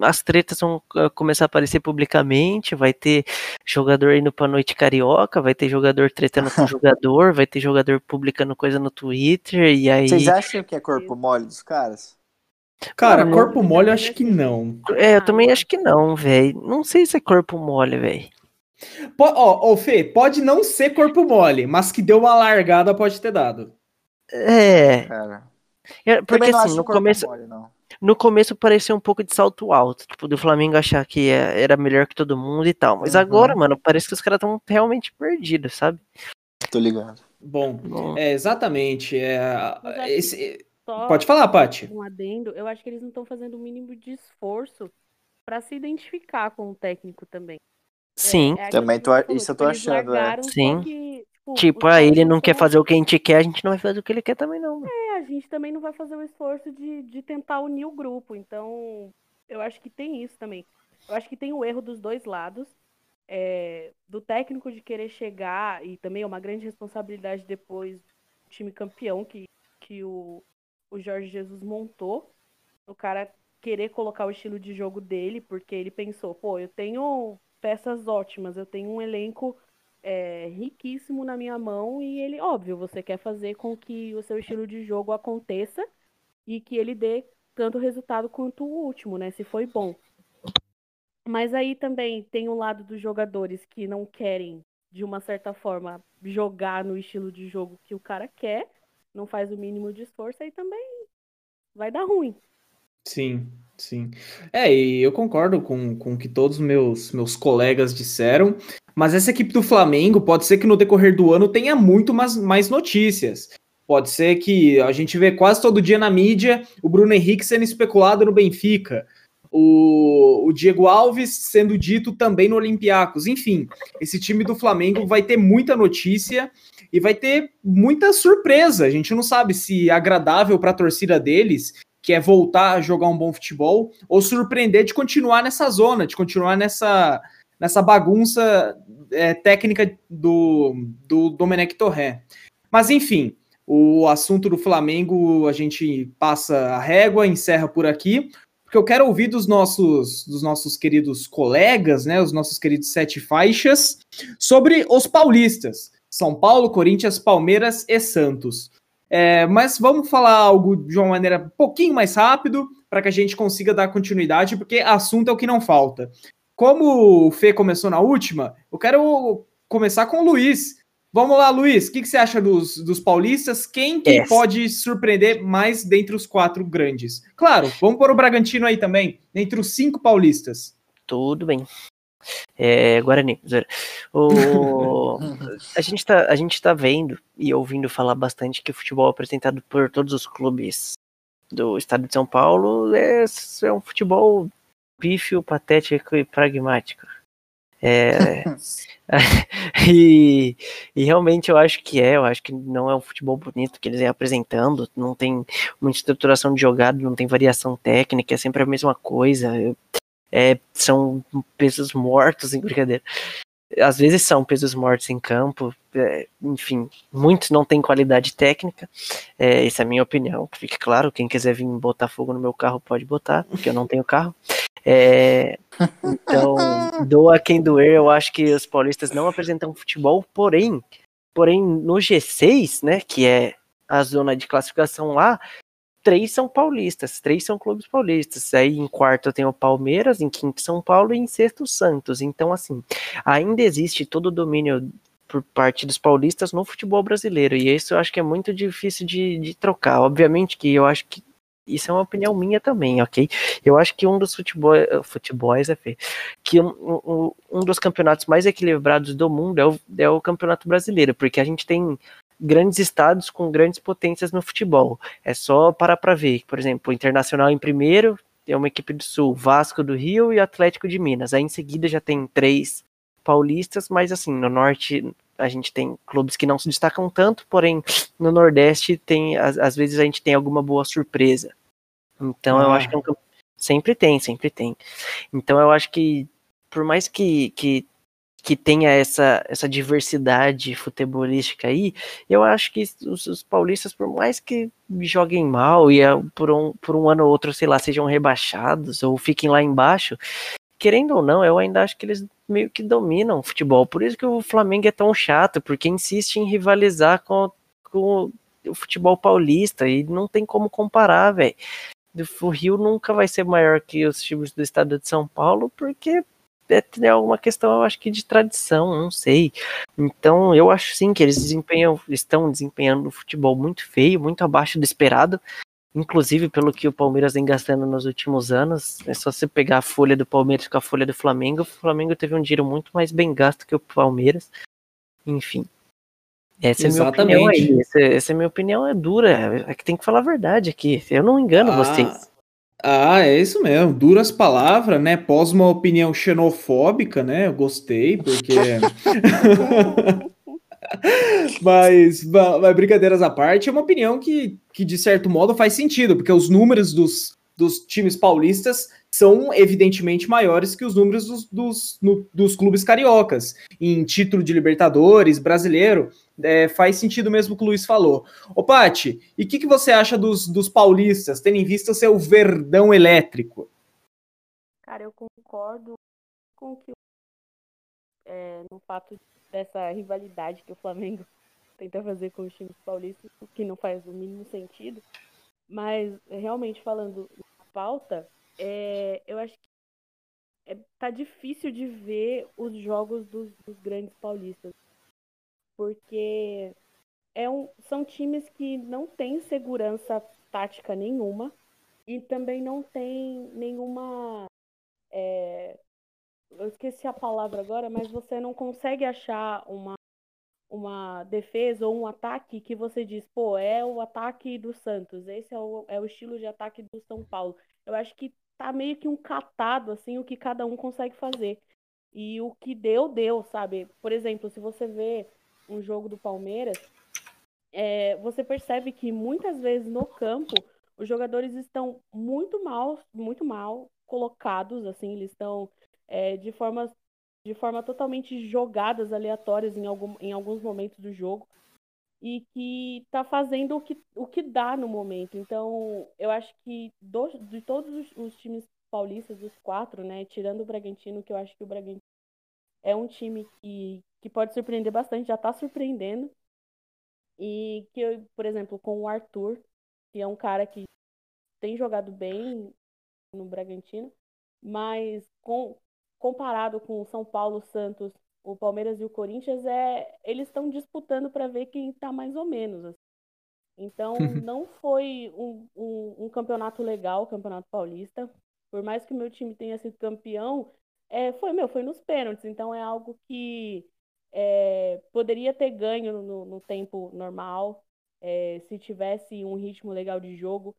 as tretas vão ah, começar a aparecer publicamente, vai ter jogador indo pra noite carioca, vai ter jogador tretando com jogador, vai ter jogador publicando coisa no Twitter, e aí... Vocês acham que é corpo mole dos caras? Cara, corpo mole eu acho que não. É, eu também acho que não, velho. Não sei se é corpo mole, velho. Ó, oh, oh, Fê, pode não ser corpo mole, mas que deu uma largada pode ter dado. É. Cara. É, porque assim, no começo. Mole, no começo parecia um pouco de salto alto, tipo, do Flamengo achar que é, era melhor que todo mundo e tal. Mas uhum. agora, mano, parece que os caras estão realmente perdidos, sabe? Tô ligado. Bom, Bom. é exatamente. É, esse... Pode falar, Paty. Um adendo, eu acho que eles não estão fazendo o mínimo de esforço para se identificar com o técnico também. Sim. É, é também tô, isso eu tô achando. É. Sim. Que, Tipo, tipo ah, ele não quer fazer o que a gente quer, a gente não vai fazer o que ele quer também, não. É, a gente também não vai fazer o esforço de, de tentar unir o grupo. Então, eu acho que tem isso também. Eu acho que tem o erro dos dois lados. É, do técnico de querer chegar, e também é uma grande responsabilidade depois do time campeão que, que o, o Jorge Jesus montou. O cara querer colocar o estilo de jogo dele, porque ele pensou, pô, eu tenho peças ótimas, eu tenho um elenco é, riquíssimo na minha mão e ele, óbvio, você quer fazer com que o seu estilo de jogo aconteça e que ele dê tanto resultado quanto o último, né? Se foi bom. Mas aí também tem um lado dos jogadores que não querem, de uma certa forma, jogar no estilo de jogo que o cara quer, não faz o mínimo de esforço, aí também vai dar ruim. Sim, sim. É, e eu concordo com, com o que todos os meus, meus colegas disseram, mas essa equipe do Flamengo pode ser que no decorrer do ano tenha muito mais, mais notícias. Pode ser que a gente vê quase todo dia na mídia o Bruno Henrique sendo especulado no Benfica, o, o Diego Alves sendo dito também no Olympiacos. Enfim, esse time do Flamengo vai ter muita notícia e vai ter muita surpresa. A gente não sabe se é agradável para a torcida deles que é voltar a jogar um bom futebol, ou surpreender de continuar nessa zona, de continuar nessa, nessa bagunça é, técnica do, do Domenech Torré. Mas enfim, o assunto do Flamengo a gente passa a régua, encerra por aqui, porque eu quero ouvir dos nossos, dos nossos queridos colegas, né, os nossos queridos sete faixas, sobre os paulistas. São Paulo, Corinthians, Palmeiras e Santos. É, mas vamos falar algo de uma maneira um pouquinho mais rápido para que a gente consiga dar continuidade, porque assunto é o que não falta. Como o Fê começou na última, eu quero começar com o Luiz. Vamos lá, Luiz, o que, que, você acha dos, dos paulistas? Quem que yes. pode surpreender mais dentre os quatro grandes? Claro, vamos pôr o Bragantino aí também, dentre os cinco paulistas. Tudo bem. É, Guarani. O, a, gente tá, a gente tá vendo e ouvindo falar bastante que o futebol apresentado por todos os clubes do estado de São Paulo é, é um futebol pífio, patético e pragmático. É, e, e, realmente eu acho que é, eu acho que não é um futebol bonito que eles vêm apresentando, não tem muita estruturação de jogada, não tem variação técnica, é sempre a mesma coisa. É, são pesos mortos em brincadeira. Às vezes são pesos mortos em campo, é, enfim, muitos não têm qualidade técnica. É, essa é a minha opinião, fique claro. Quem quiser vir botar fogo no meu carro pode botar, porque eu não tenho carro. É, então, doa quem doer, eu acho que os paulistas não apresentam futebol, porém, porém no G6, né, que é a zona de classificação lá, três são paulistas, três são clubes paulistas. Aí em quarto tem o Palmeiras, em quinto São Paulo e em sexto Santos. Então, assim, ainda existe todo o domínio por parte dos paulistas no futebol brasileiro. E isso eu acho que é muito difícil de, de trocar. Obviamente que eu acho que isso é uma opinião minha também, ok? Eu acho que um dos futebol, futebols é feio, que um, um, um, dos campeonatos mais equilibrados do mundo é o, é o campeonato brasileiro, porque a gente tem grandes estados com grandes potências no futebol. É só parar para ver. Por exemplo, o Internacional em primeiro é uma equipe do Sul, Vasco do Rio e Atlético de Minas. Aí em seguida já tem três paulistas, mas assim, no norte a gente tem clubes que não se destacam tanto, porém no Nordeste tem, às, às vezes a gente tem alguma boa surpresa. Então ah. eu acho que é um, sempre tem, sempre tem. Então eu acho que por mais que, que que tenha essa, essa diversidade futebolística aí, eu acho que os, os, paulistas, por mais que joguem mal e por um, por um ano ou outro, sei lá, sejam rebaixados ou fiquem lá embaixo, querendo ou não, eu ainda acho que eles meio que dominam o futebol. Por isso que o Flamengo é tão chato, porque insiste em rivalizar com, com o futebol paulista e não tem como comparar, velho. O Rio nunca vai ser maior que os times do estado de São Paulo, porque é alguma questão, eu acho que de tradição, não sei. Então, eu acho sim que eles desempenham, estão desempenhando um futebol muito feio, muito abaixo do esperado. Inclusive, pelo que o Palmeiras vem gastando nos últimos anos, é só você pegar a folha do Palmeiras com a folha do Flamengo. O Flamengo teve um dinheiro muito mais bem gasto que o Palmeiras. Enfim. Essa Exatamente. é a minha opinião aí. Essa, essa, é a minha opinião, é dura. É que tem que falar a verdade aqui. Eu não engano ah, vocês. Ah, é isso mesmo. Duras palavras, né? Pós uma opinião xenofóbica, né? Eu gostei, porque. mas, mas, brincadeiras à parte, é uma opinião que, que, de certo modo, faz sentido, porque os números dos, dos times paulistas são evidentemente maiores que os números dos, dos, no, dos clubes cariocas. Em título de Libertadores, brasileiro, é, faz sentido mesmo o que o Luiz falou. Ô, Pati, e o que, que você acha dos, dos paulistas, tendo em vista o seu verdão elétrico? Cara, eu concordo com que é, no fato dessa rivalidade que o Flamengo tenta fazer com os times paulistas, que não faz o mínimo sentido. Mas, realmente, falando na pauta, é, eu acho que é, tá difícil de ver os jogos dos, dos grandes paulistas. Porque é um, são times que não têm segurança tática nenhuma e também não tem nenhuma. É, eu esqueci a palavra agora, mas você não consegue achar uma, uma defesa ou um ataque que você diz, pô, é o ataque do Santos, esse é o, é o estilo de ataque do São Paulo. Eu acho que tá meio que um catado, assim, o que cada um consegue fazer. E o que deu, deu, sabe? Por exemplo, se você vê um jogo do Palmeiras, é, você percebe que muitas vezes no campo os jogadores estão muito mal, muito mal colocados, assim, eles estão é, de, forma, de forma totalmente jogadas, aleatórias em, algum, em alguns momentos do jogo e que está fazendo o que, o que dá no momento. Então, eu acho que do, de todos os, os, times paulistas, os quatro, né, tirando o Bragantino, que eu acho que o Bragantino é um time que, que pode surpreender bastante, já está surpreendendo. E que, por exemplo, com o Arthur, que é um cara que tem jogado bem no Bragantino, mas com, comparado com o São Paulo, Santos, o Palmeiras e o Corinthians, é, eles estão disputando para ver quem está mais ou menos. Assim. Então, não foi um, um, um, campeonato legal, o Campeonato Paulista. Por mais que o meu time tenha sido campeão, é, foi meu, foi nos pênaltis. Então, é algo que é, poderia ter ganho no, no tempo normal, é, se tivesse um ritmo legal de jogo,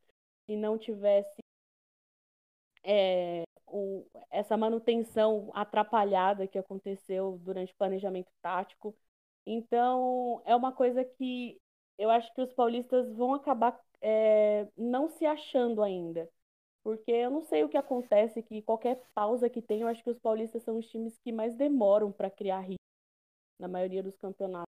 se não tivesse é, um, essa manutenção atrapalhada que aconteceu durante o planejamento tático. Então, é uma coisa que eu acho que os paulistas vão acabar é, não se achando ainda. Porque eu não sei o que acontece, que qualquer pausa que tem, eu acho que os paulistas são os times que mais demoram para criar ritmo na maioria dos campeonatos.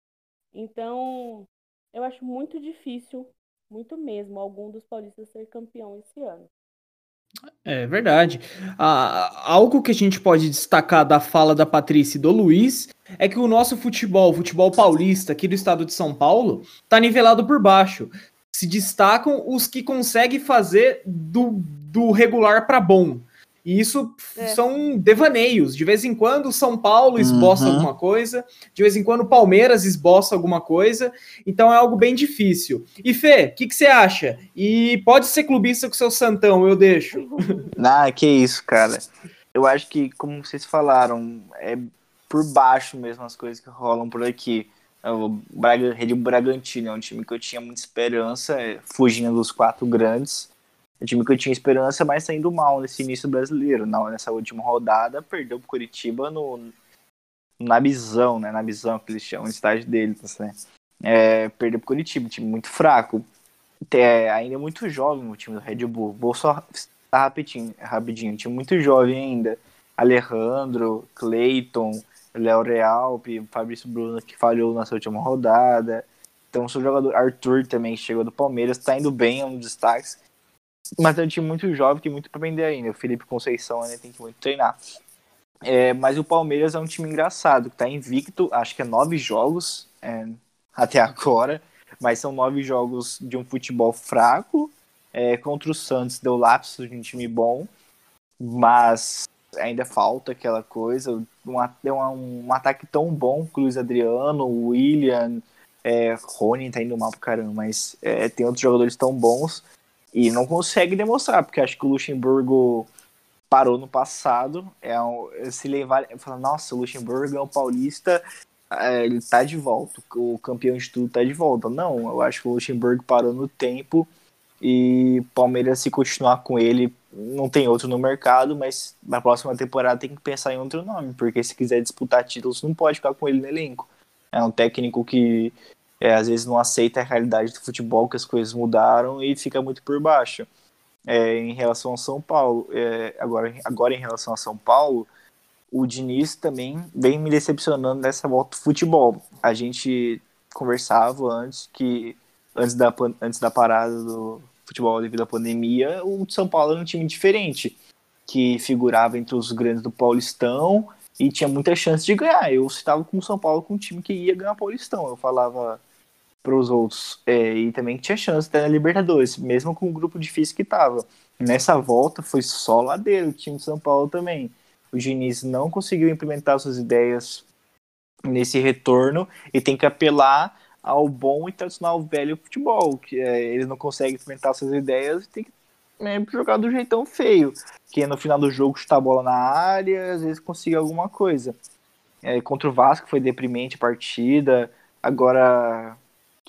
Então, eu acho muito difícil, muito mesmo, algum dos paulistas ser campeão esse ano. É verdade. Ah, algo que a gente pode destacar da fala da Patrícia e do Luiz é que o nosso futebol, o futebol paulista aqui do estado de São Paulo, tá nivelado por baixo. Se destacam os que conseguem fazer do, do regular para bom. E isso é. são devaneios. De vez em quando o São Paulo esboça uhum. alguma coisa, de vez em quando o Palmeiras esboça alguma coisa. Então é algo bem difícil. E Fê, o que, que você acha? E pode ser clubista com seu Santão, eu deixo. Ah, que isso, cara. Eu acho que, como vocês falaram, é por baixo mesmo as coisas que rolam por aqui. O Braga, Red Bragantino é um time que eu tinha muita esperança, é, fugindo dos quatro grandes. O time que eu tinha esperança, mas saindo mal nesse início brasileiro. Nessa última rodada, perdeu pro Curitiba no, na visão, né? Na visão que eles chamam, no estágio deles, né? É, perdeu pro Curitiba, time muito fraco. É, ainda é muito jovem o time do Red Bull. Vou só tá rapidinho, rapidinho. Time muito jovem ainda. Alejandro, Clayton, Léo Real, Fabrício Bruno, que falhou nessa última rodada. Então, o seu jogador Arthur também chegou do Palmeiras, tá indo bem, é um dos destaques. Mas é um time muito jovem, que muito para aprender ainda. O Felipe Conceição ainda tem que muito treinar. É, mas o Palmeiras é um time engraçado, que tá invicto, acho que é nove jogos é, até agora, mas são nove jogos de um futebol fraco. É, contra o Santos deu lapso de um time bom, mas ainda falta aquela coisa. Um, um, um ataque tão bom com o Adriano, o William, é, Rony tá indo mal pro caramba, mas é, tem outros jogadores tão bons e não consegue demonstrar, porque acho que o Luxemburgo parou no passado. É um, se levar, fala, nossa, o Luxemburgo é um paulista, é, ele tá de volta, o campeão de tudo tá de volta. Não, eu acho que o Luxemburgo parou no tempo e Palmeiras, se continuar com ele, não tem outro no mercado, mas na próxima temporada tem que pensar em outro nome, porque se quiser disputar títulos, não pode ficar com ele no elenco. É um técnico que é, às vezes não aceita a realidade do futebol, que as coisas mudaram e fica muito por baixo. É, em relação ao São Paulo, é, agora, agora em relação a São Paulo, o Diniz também vem me decepcionando nessa volta do futebol. A gente conversava antes que antes da, antes da parada do futebol devido à pandemia, o São Paulo era um time diferente, que figurava entre os grandes do Paulistão e tinha muita chance de ganhar. Eu estava com o São Paulo com um time que ia ganhar Paulistão. Eu falava para os outros. É, e também tinha chance até na Libertadores, mesmo com o grupo difícil que estava. Nessa volta foi só ladeira o time de São Paulo também. O Diniz não conseguiu implementar suas ideias nesse retorno e tem que apelar ao bom e tradicional velho futebol, que é, eles não conseguem implementar suas ideias e tem que é, jogar do jeitão feio, que no final do jogo chutar a bola na área, às vezes conseguir alguma coisa. É, contra o Vasco foi deprimente a partida, agora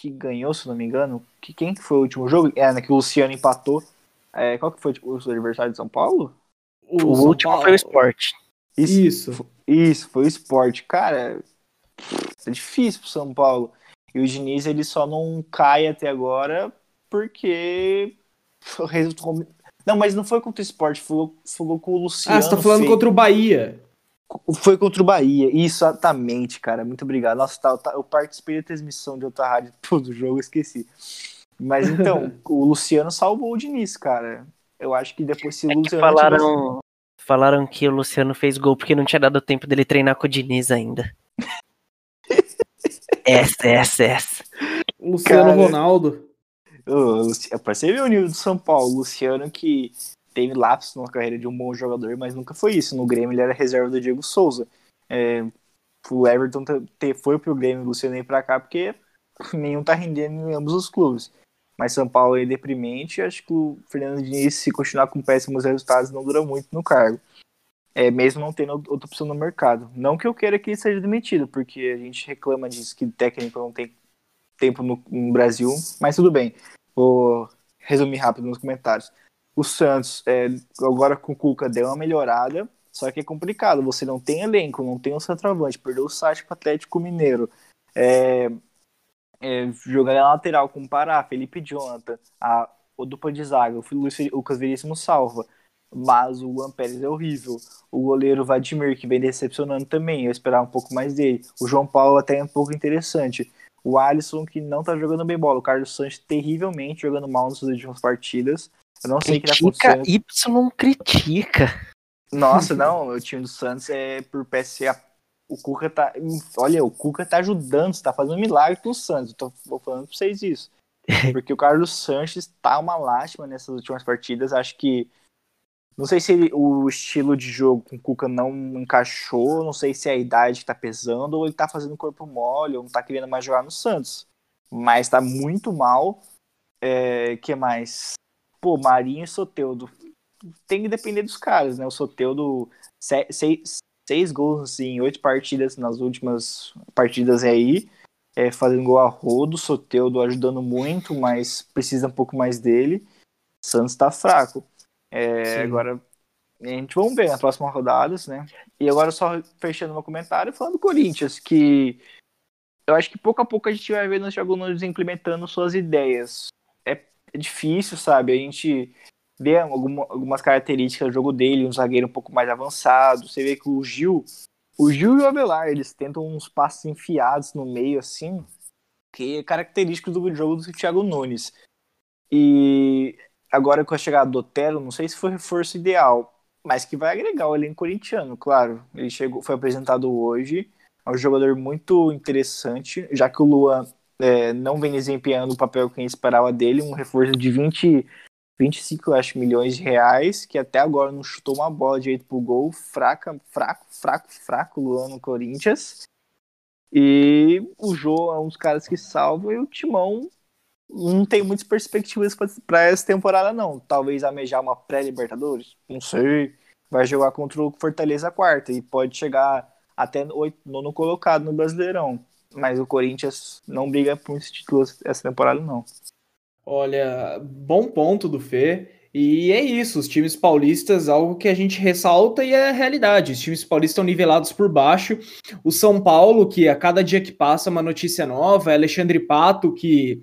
que ganhou, se não me engano, que quem foi o último jogo? É, né, que o Luciano empatou. É, qual que foi o adversário de São Paulo? O, o último Paulo. foi o Sport. Isso, isso. Isso, foi o Sport. Cara, é difícil pro São Paulo. E o Diniz, ele só não cai até agora porque não, mas não foi contra o Sport, foi, foi com o Luciano. Ah, você tá falando contra o Bahia. Foi contra o Bahia, exatamente, cara. Muito obrigado. Nossa, tá, tá, eu participei da transmissão de outra rádio todo jogo, esqueci. Mas então, o Luciano salvou o Diniz, cara. Eu acho que depois se o é Luciano. Falaram, tivesse... falaram que o Luciano fez gol porque não tinha dado tempo dele treinar com o Diniz ainda. essa, essa, essa. Luciano cara, Ronaldo. Você ver o nível do São Paulo, Luciano que teve lapsos na carreira de um bom jogador, mas nunca foi isso. No Grêmio ele era reserva do Diego Souza. É, o Everton foi pro Grêmio, o Luciano ir pra cá, porque nenhum tá rendendo em ambos os clubes. Mas São Paulo é deprimente, acho que o Fernando Diniz, se continuar com péssimos resultados, não dura muito no cargo. É, mesmo não tendo outra opção no mercado. Não que eu queira que ele seja demitido, porque a gente reclama disso, que técnico não tem tempo no, no Brasil, mas tudo bem. Vou resumir rápido nos comentários. O Santos, é, agora com o Cuca, deu uma melhorada, só que é complicado. Você não tem elenco, não tem o centroavante, perdeu o Site para Atlético Mineiro. É, é, jogar na lateral com o Pará, Felipe Jonathan, a, o dupla de zaga, o Lucas Veríssimo salva. Mas o Juan Pérez é horrível. O goleiro Vladimir, que vem decepcionando também. Eu esperava um pouco mais dele. O João Paulo até é um pouco interessante. O Alisson, que não tá jogando bem bola. O Carlos Santos, terrivelmente jogando mal nas últimas partidas. Eu não sei o que acontecendo. Y critica. Nossa, não. O time do Santos é por PSA. O Cuca tá. Olha, o Cuca tá ajudando, tá fazendo um milagre com o Santos. Eu tô falando pra vocês isso. Porque o Carlos Sanches tá uma lástima nessas últimas partidas. Acho que não sei se ele, o estilo de jogo com o Cuca não encaixou, não sei se é a idade que tá pesando ou ele tá fazendo corpo mole ou não tá querendo mais jogar no Santos. Mas tá muito mal. É, que mais? Pô, Marinho e Soteudo. Tem que depender dos caras, né? O Soteudo, seis, seis gols em oito partidas nas últimas partidas aí. É, fazendo gol a rodo, Soteudo ajudando muito, mas precisa um pouco mais dele. Santos tá fraco. É, agora, a gente vamos ver nas próximas rodadas, né? E agora só fechando meu comentário, falando do Corinthians, que eu acho que pouco a pouco a gente vai ver nos jogadores implementando suas ideias. É, difícil, sabe? A gente vê alguma, algumas características do jogo dele, um zagueiro um pouco mais avançado. Você vê que o Gil, o Gil e o Avelar, eles tentam uns passos enfiados no meio, assim, que é característico do jogo do Thiago Nunes. E agora com a chegada do Otero, não sei se foi reforço ideal, mas que vai agregar o elenco corintiano, claro. Ele chegou, foi apresentado hoje, é um jogador muito interessante, já que o Luan é, não vem desempenhando o papel que a gente esperava dele, um reforço de 20, 25 acho, milhões de reais, que até agora não chutou uma bola direito pro gol, fraca, fraco, fraco, fraco Luan no Corinthians. E o Jô é um dos caras que salva e o Timão não tem muitas perspectivas para essa temporada, não. Talvez amejar uma pré-Libertadores, não sei. Vai jogar contra o Fortaleza quarta e pode chegar até nono colocado no Brasileirão. Mas o Corinthians não briga por esse título essa temporada, não. Olha, bom ponto do Fê. E é isso, os times paulistas, algo que a gente ressalta e é a realidade. Os times paulistas estão nivelados por baixo. O São Paulo, que a cada dia que passa uma notícia nova, é Alexandre Pato, que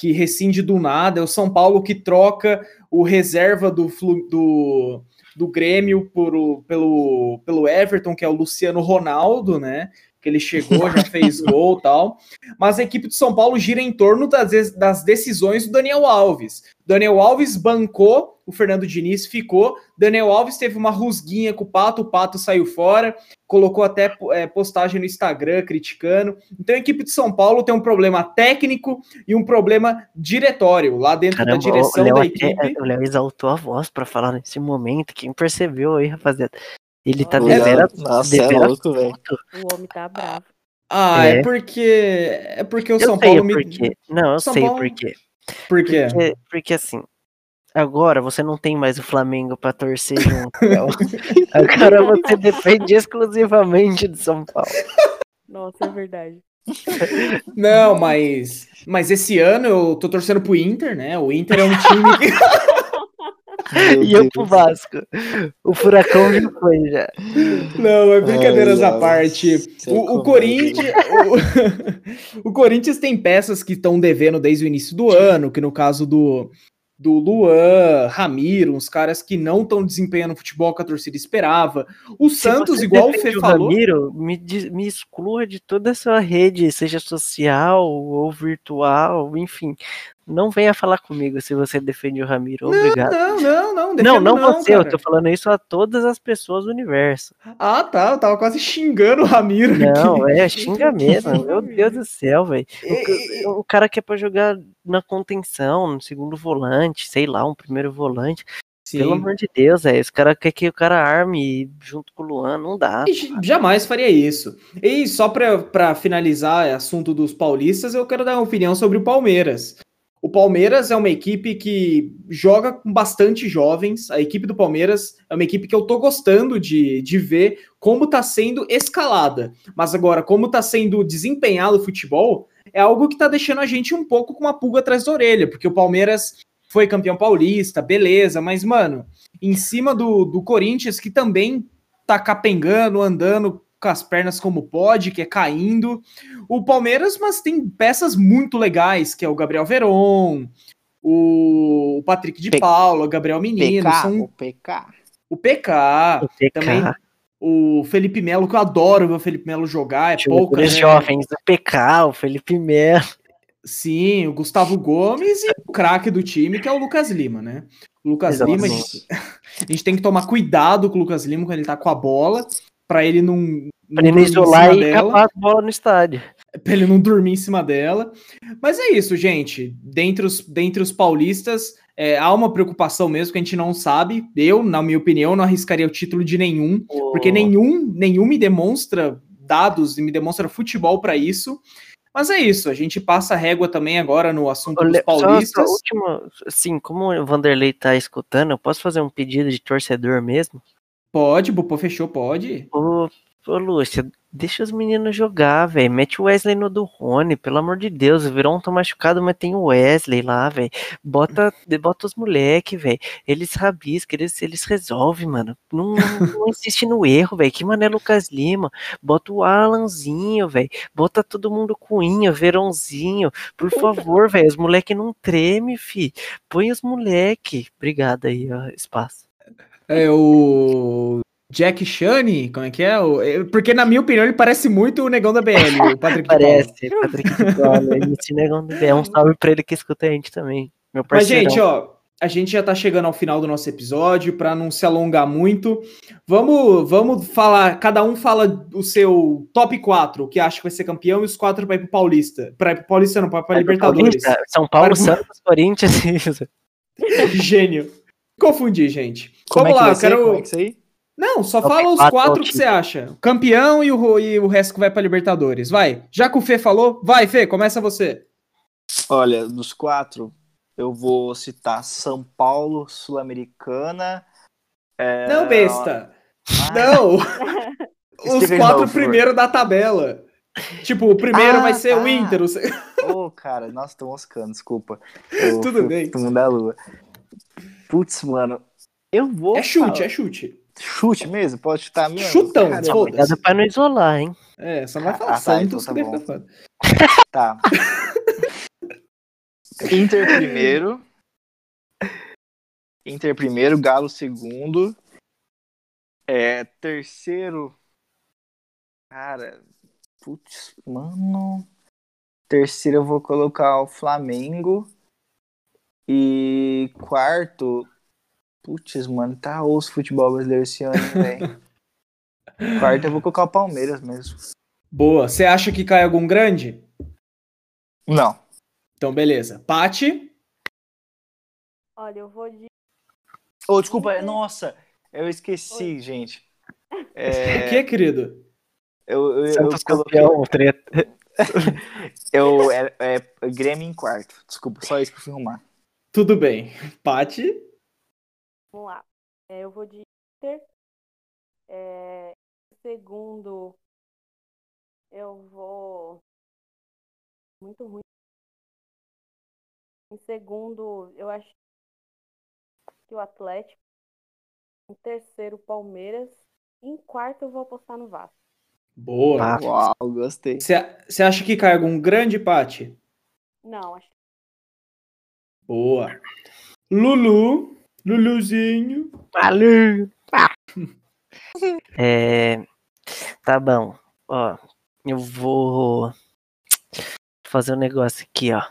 que rescinde do nada, é o São Paulo que troca o reserva do, do, do Grêmio por, pelo, pelo Everton, que é o Luciano Ronaldo, né? Que ele chegou, já fez gol e tal. Mas a equipe de São Paulo gira em torno das, das decisões do Daniel Alves. Daniel Alves bancou o Fernando Diniz ficou. Daniel Alves teve uma rusguinha com o Pato, o Pato saiu fora, colocou até é, postagem no Instagram criticando. Então a equipe de São Paulo tem um problema técnico e um problema diretório lá dentro Caramba, da direção da equipe. o Léo exaltou a voz para falar nesse momento. Quem percebeu aí, rapaziada? Ele tá devendo. Nossa, é louco, velho. O homem tá bravo. Ah, é, é porque. É porque o eu São Paulo me. Não, eu São sei Paulo... por quê. Por quê? Porque, porque assim, agora você não tem mais o Flamengo para torcer junto. agora você depende exclusivamente de São Paulo. Nossa, é verdade. Não, mas mas esse ano eu tô torcendo pro Inter, né? O Inter é um time que e eu pro Vasco. O furacão já foi já. Não, é brincadeiras à parte. O, o Corinthians. O, o, Corinthians tem peças que estão devendo desde o início do ano, que no caso do, do Luan, Ramiro, uns caras que não estão desempenhando o futebol que a torcida esperava. O Se Santos, igual o Fê falou. Ramiro, me, me exclua de toda a sua rede, seja social ou virtual, enfim. Não venha falar comigo se você defende o Ramiro. Obrigado. Não, não, não. Não, não, não você. Cara. Eu tô falando isso a todas as pessoas do universo. Ah, tá. Eu tava quase xingando o Ramiro. Não, aqui. é, xinga mesmo. Meu Deus do céu, velho. O, o, cara que é pra jogar na contenção, no segundo volante, sei lá, um primeiro volante. Sim. Pelo amor de Deus, é. Esse cara quer que o cara arme junto com o Luan, não dá. Jamais faria isso. E só para finalizar o assunto dos paulistas, eu quero dar uma opinião sobre o Palmeiras. O Palmeiras é uma equipe que joga com bastante jovens. A equipe do Palmeiras é uma equipe que eu tô gostando de, de ver como tá sendo escalada. Mas agora, como tá sendo desempenhado o futebol, é algo que tá deixando a gente um pouco com uma pulga atrás da orelha, porque o Palmeiras foi campeão paulista, beleza, mas, mano, em cima do, do Corinthians, que também tá capengando, andando com as pernas como pode, que é caindo. O Palmeiras, mas tem peças muito legais, que é o Gabriel Veron, o Patrick de P Paula, Gabriel Menino. PK, são... O PK. O PK. O PK. Também o Felipe Melo, que eu adoro ver o Felipe Melo jogar, é pouco. Né? jovens, o PK, o Felipe Melo. Sim, o Gustavo Gomes e o craque do time, que é o Lucas Lima, né? O Lucas Exatamente. Lima, a gente, a gente, tem que tomar cuidado com o Lucas Lima quando ele tá com a bola, para ele não. Pra ele não isolar e acabar a bola no estádio. Pra ele não dormir em cima dela. Mas é isso, gente. Dentre os, dentre os paulistas, é, há uma preocupação mesmo que a gente não sabe. Eu, na minha opinião, não arriscaria o título de nenhum, oh. porque nenhum, nenhum me demonstra dados e me demonstra futebol para isso. Mas é isso, a gente passa a régua também agora no assunto dos paulistas. Só, última, assim, como o Vanderlei tá escutando, eu posso fazer um pedido de torcedor mesmo? Pode, Bupô fechou, pode. Ô, ô Lúcia, deixa os meninos jogar, velho. Mete o Wesley no do Rony, pelo amor de Deus. O Verão tá machucado, mas tem o Wesley lá, velho. Bota, bota os moleque, velho. Eles rabiscam, eles, eles resolvem, mano. Não, não insiste no erro, velho. Que mané Lucas Lima. Bota o Alanzinho, velho. Bota todo mundo Coinha, Verãozinho. Por favor, velho. Os moleque não treme, fi. Põe os moleque. Obrigado aí, ó, espaço. É o Jack Shane, como é que é? é? Porque, na minha opinião, ele parece muito o negão da BL, o Patrick Parece, Patrick de esse negão da BL. Um salve pra ele que escuta a gente também. Meu Mas, gente, ó, a gente já tá chegando ao final do nosso episódio, para não se alongar muito. Vamos, vamos falar, cada um fala o seu top 4, o que acha que vai ser campeão, e os quatro para ir pro Paulista. Para ir pro Paulista, não, para pra Libertadores. Paulista, São Paulo, Santos, Corinthians. Gênio. Confundi, gente. Como Vamos é lá, eu quero. Como é que Não, só fala os quatro que você acha. O campeão e o, e o resto que vai para Libertadores. Vai. Já que o Fê falou, vai, Fê, começa você. Olha, dos quatro, eu vou citar São Paulo, Sul-Americana. É... Não, besta. Ah. Não! Os quatro primeiros da tabela. Tipo, o primeiro ah, vai ser tá. o Inter. Ô, oh, cara, nossa, tô moscando, desculpa. Eu Tudo bem. Mundo da lua. Putz, mano, eu vou. É chute, falar. é chute. Chute mesmo? Pode chutar mesmo? Chutão, foda-se. pra não isolar, hein? É, só vai falar ah, tá, então tá bom. Tá. Inter primeiro. Inter primeiro, Galo segundo. É, terceiro. Cara, putz, mano. Terceiro eu vou colocar o Flamengo. E quarto, Putz, mano, tá osso futebol brasileiro esse ano, velho. Quarto eu vou colocar o Palmeiras mesmo. Boa. Você acha que cai algum grande? Não. Então, beleza. Pati? Olha, eu vou de. Ô, desculpa, nossa, eu esqueci, gente. É, O que, querido? eu, eu, eu Santos coloquei. campeão, treta. Eu, é, é Grêmio em quarto. Desculpa, só isso que eu fui arrumar. Tudo bem. Pati? Vamos lá. É, eu vou de Inter. É, em segundo, eu vou. Muito ruim. Em segundo, eu acho que o Atlético. Em terceiro, o Palmeiras. Em quarto, eu vou apostar no Vasco. Boa. Ah. Uau, gostei. Você acha que cai algum grande, Pati? Não, acho Boa. Lulu? Luluzinho? Valeu! É, tá bom. Ó, eu vou fazer um negócio aqui, ó.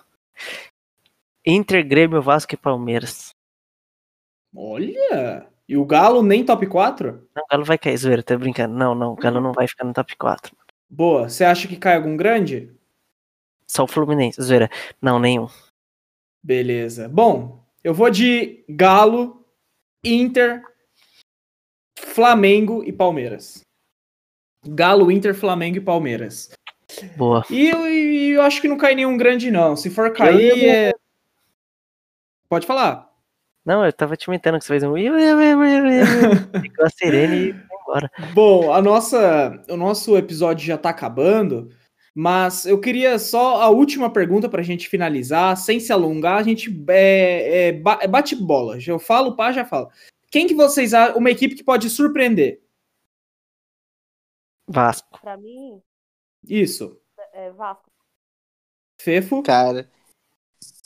Inter, Grêmio, Vasco e Palmeiras. Olha! E o Galo nem top 4? Não, o Galo vai cair, zoeira, tô brincando. Não, não, o Galo não vai ficar no top 4. Boa. Você acha que cai algum grande? Só o Fluminense, zoeira. Não, nenhum. Beleza. Bom, eu vou de Galo, Inter, Flamengo e Palmeiras. Galo, Inter, Flamengo e Palmeiras. Boa. E eu, e eu acho que não cai nenhum grande, não. Se for cair, é... Pode falar. Não, eu tava te imitando que você fez um. Ficou a Serene e foi embora. Bom, a nossa, o nosso episódio já tá acabando, mas eu queria só a última pergunta pra gente finalizar, sem se alongar, a gente é, é, é bate bola. Eu falo, pá, já falo. Quem que vocês acham, uma equipe que pode surpreender? Vasco. Pra mim, Isso. é Vasco. Fefo? Cara,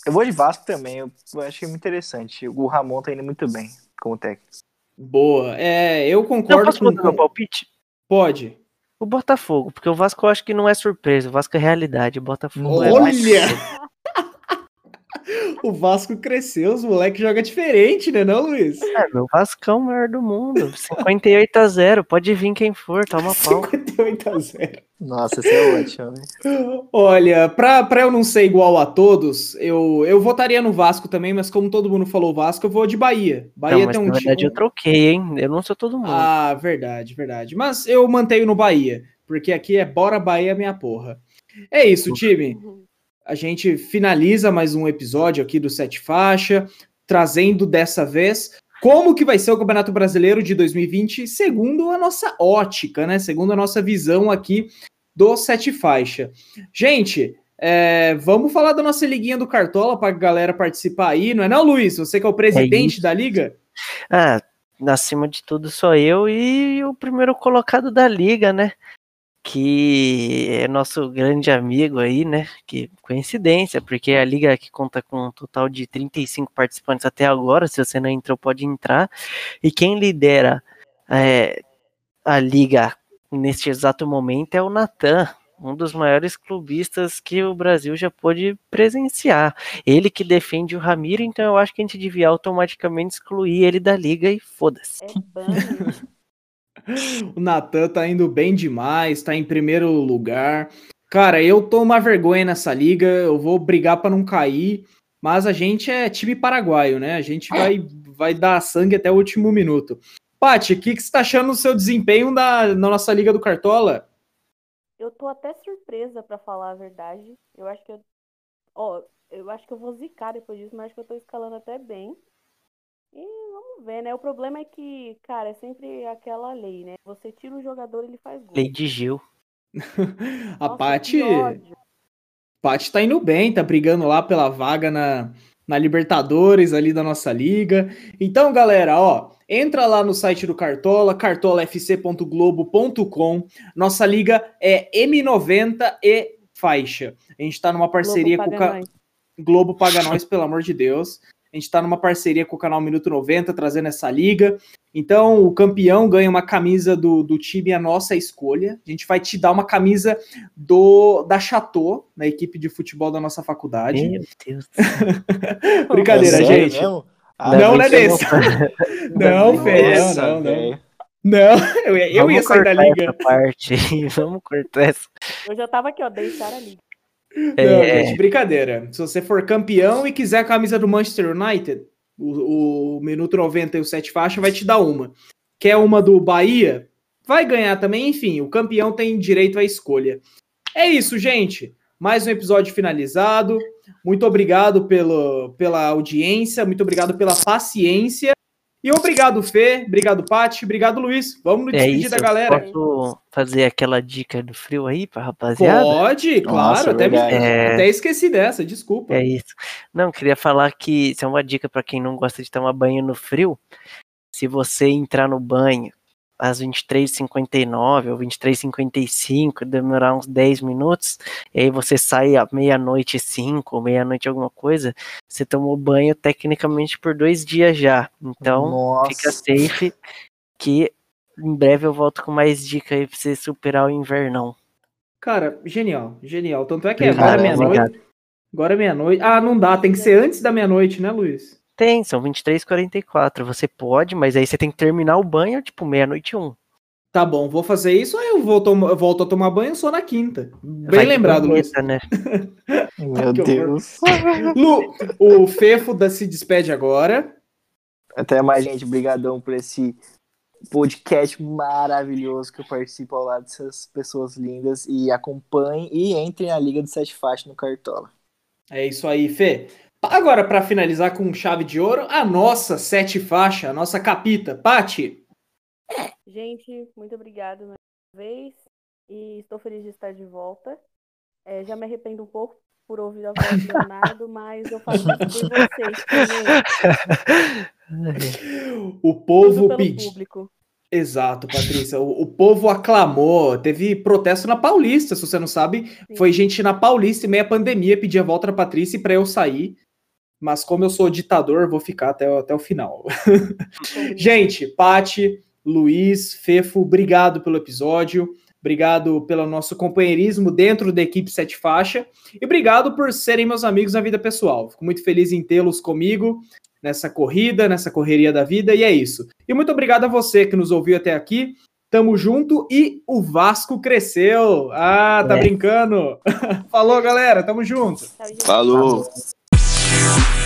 eu vou de Vasco também. Eu, eu achei muito interessante. O Ramon tá indo muito bem como técnico. Boa. É, eu Não, concordo posso com, com- palpite? Pode. O Botafogo, porque o Vasco eu acho que não é surpresa, o Vasco é realidade, o Botafogo é mais- Olha! O Vasco cresceu, os moleques jogam diferente, né, não, Luiz? É, meu Vasco é o maior do mundo, 58 a 0, pode vir quem for, toma pau. 58 a 0. Nossa, isso é ótimo. né? Olha, pra, pra eu não ser igual a todos, eu, eu votaria no Vasco também, mas como todo mundo falou Vasco, eu vou de Bahia. Bahia Não, mas tem um na verdade time. eu troquei, hein, eu não sou todo mundo. Ah, verdade, verdade. Mas eu mantenho no Bahia, porque aqui é bora Bahia, minha porra. É isso, time. A gente finaliza mais um episódio aqui do Sete Faixa, trazendo dessa vez como que vai ser o Campeonato Brasileiro de 2020, segundo a nossa ótica, né? Segundo a nossa visão aqui do Sete Faixa. Gente, é, vamos falar da nossa liguinha do Cartola para a galera participar aí, não é não, Luiz? Você que é o presidente isso. da liga? Ah, acima de tudo sou eu e o primeiro colocado da liga, né? Que é nosso grande amigo aí, né? Que coincidência, porque a liga que conta com um total de 35 participantes até agora, se você não entrou, pode entrar. E quem lidera é, a liga neste exato momento é o Natan, um dos maiores clubistas que o Brasil já pôde presenciar. Ele que defende o Ramiro, então eu acho que a gente devia automaticamente excluir ele da liga e foda-se. É. O Natan tá indo bem demais, tá em primeiro lugar. Cara, eu tô uma vergonha nessa liga, eu vou brigar pra não cair, mas a gente é time paraguaio, né? A gente vai, vai dar sangue até o último minuto. Paty, o que, que você tá achando do seu desempenho na nossa liga do Cartola? Eu tô até surpresa, pra falar a verdade. Eu acho que eu. Ó, eu acho que eu vou zicar depois disso, mas acho que eu tô escalando até bem. E vamos ver, né? O problema é que, cara, é sempre aquela lei, né? Você tira o jogador, ele faz gol. Lei de Gil. A Nossa, Paty. Paty tá indo bem, tá brigando lá pela vaga na, na Libertadores ali da nossa liga. Então, galera, ó, entra lá no site do Cartola, cartolafc.globo.com. Nossa liga é M90 e faixa. A gente tá numa parceria Globo com o ca-. Globo Paga Nós, pelo amor de Deus. A gente tá numa parceria com o canal Minuto 90, trazendo essa liga. Então, o campeão ganha uma camisa do, do time a nossa escolha. A gente vai te dar uma camisa do da Chateau, na equipe de futebol da nossa faculdade. Meu Deus. Brincadeira, É gente. mesmo? Ah, não, não é desse. Não, Fê, não, não, não. Não, eu, eu ia sair da liga. parte. Vamos cortar essa. Eu já tava aqui, ó, deixar a liga. É... Não, gente, brincadeira. Se você for campeão e quiser a camisa do Manchester United, o, o minuto 90 e o 7 faixa vai te dar uma. Quer uma do Bahia? Vai ganhar também, enfim, o campeão tem direito à escolha. É isso, gente. Mais um episódio finalizado. Muito obrigado pelo, pela audiência, muito obrigado pela paciência. E obrigado, Fê. Obrigado, Paty. Obrigado, Luiz. Vamos no é despedir isso, da galera. Posso fazer aquela dica do frio aí pra rapaziada? Pode, claro. Nossa, até, me, é... até esqueci dessa, desculpa. É isso. Não, queria falar que isso é uma dica para quem não gosta de tomar banho no frio. Se você entrar no banho às 23h59 ou 23h55, demorar uns 10 minutos, e aí você sai à meia-noite 5 ou meia-noite alguma coisa, você tomou banho tecnicamente por dois dias já. Então, Nossa. fica safe que em breve eu volto com mais dicas aí pra você superar o invernão. Cara, genial, genial. Tanto é que agora é meia-noite. Agora é meia-noite. Ah, não dá, tem que ser antes da meia-noite, né, Luiz? Tem, são 23h44. Você pode, mas aí você tem que terminar o banho, tipo, meia-noite um. Tá bom, vou fazer isso, aí eu, vou eu volto a tomar banho só na quinta. Bem Vai lembrado, Luiz. Né? Meu Deus. Lu, o Fefo da se despede agora. Até mais, gente. Obrigadão por esse podcast maravilhoso que eu participo ao lado dessas pessoas lindas. E acompanhem e entrem na Liga do Sete Faixas no Cartola. É isso aí, Fê. Agora, para finalizar com chave de ouro, a nossa sete faixa, a nossa capita. Pati. Gente, muito obrigada mais uma vez. E estou feliz de estar de volta. É, já me arrependo um pouco por ouvir a voz do Leonardo, mas eu faço isso por vocês também. O povo pediu. Exato, Patrícia. O, o, povo aclamou. Teve protesto na Paulista, se você não sabe. Sim. Foi gente na Paulista, em meia pandemia, pedir a volta da Patrícia para eu sair mas como eu sou ditador, vou ficar até, até o final. Gente, Pati, Luiz, Fefo, obrigado pelo episódio. Obrigado pelo nosso companheirismo dentro da equipe Sete Faixa. E obrigado por serem meus amigos na vida pessoal. Fico muito feliz em tê-los comigo nessa corrida, nessa correria da vida. E é isso. E muito obrigado a você que nos ouviu até aqui. Tamo junto e o Vasco cresceu. Ah, tá é. brincando. Falou, galera. Tamo junto. Falou. Falou. Peace.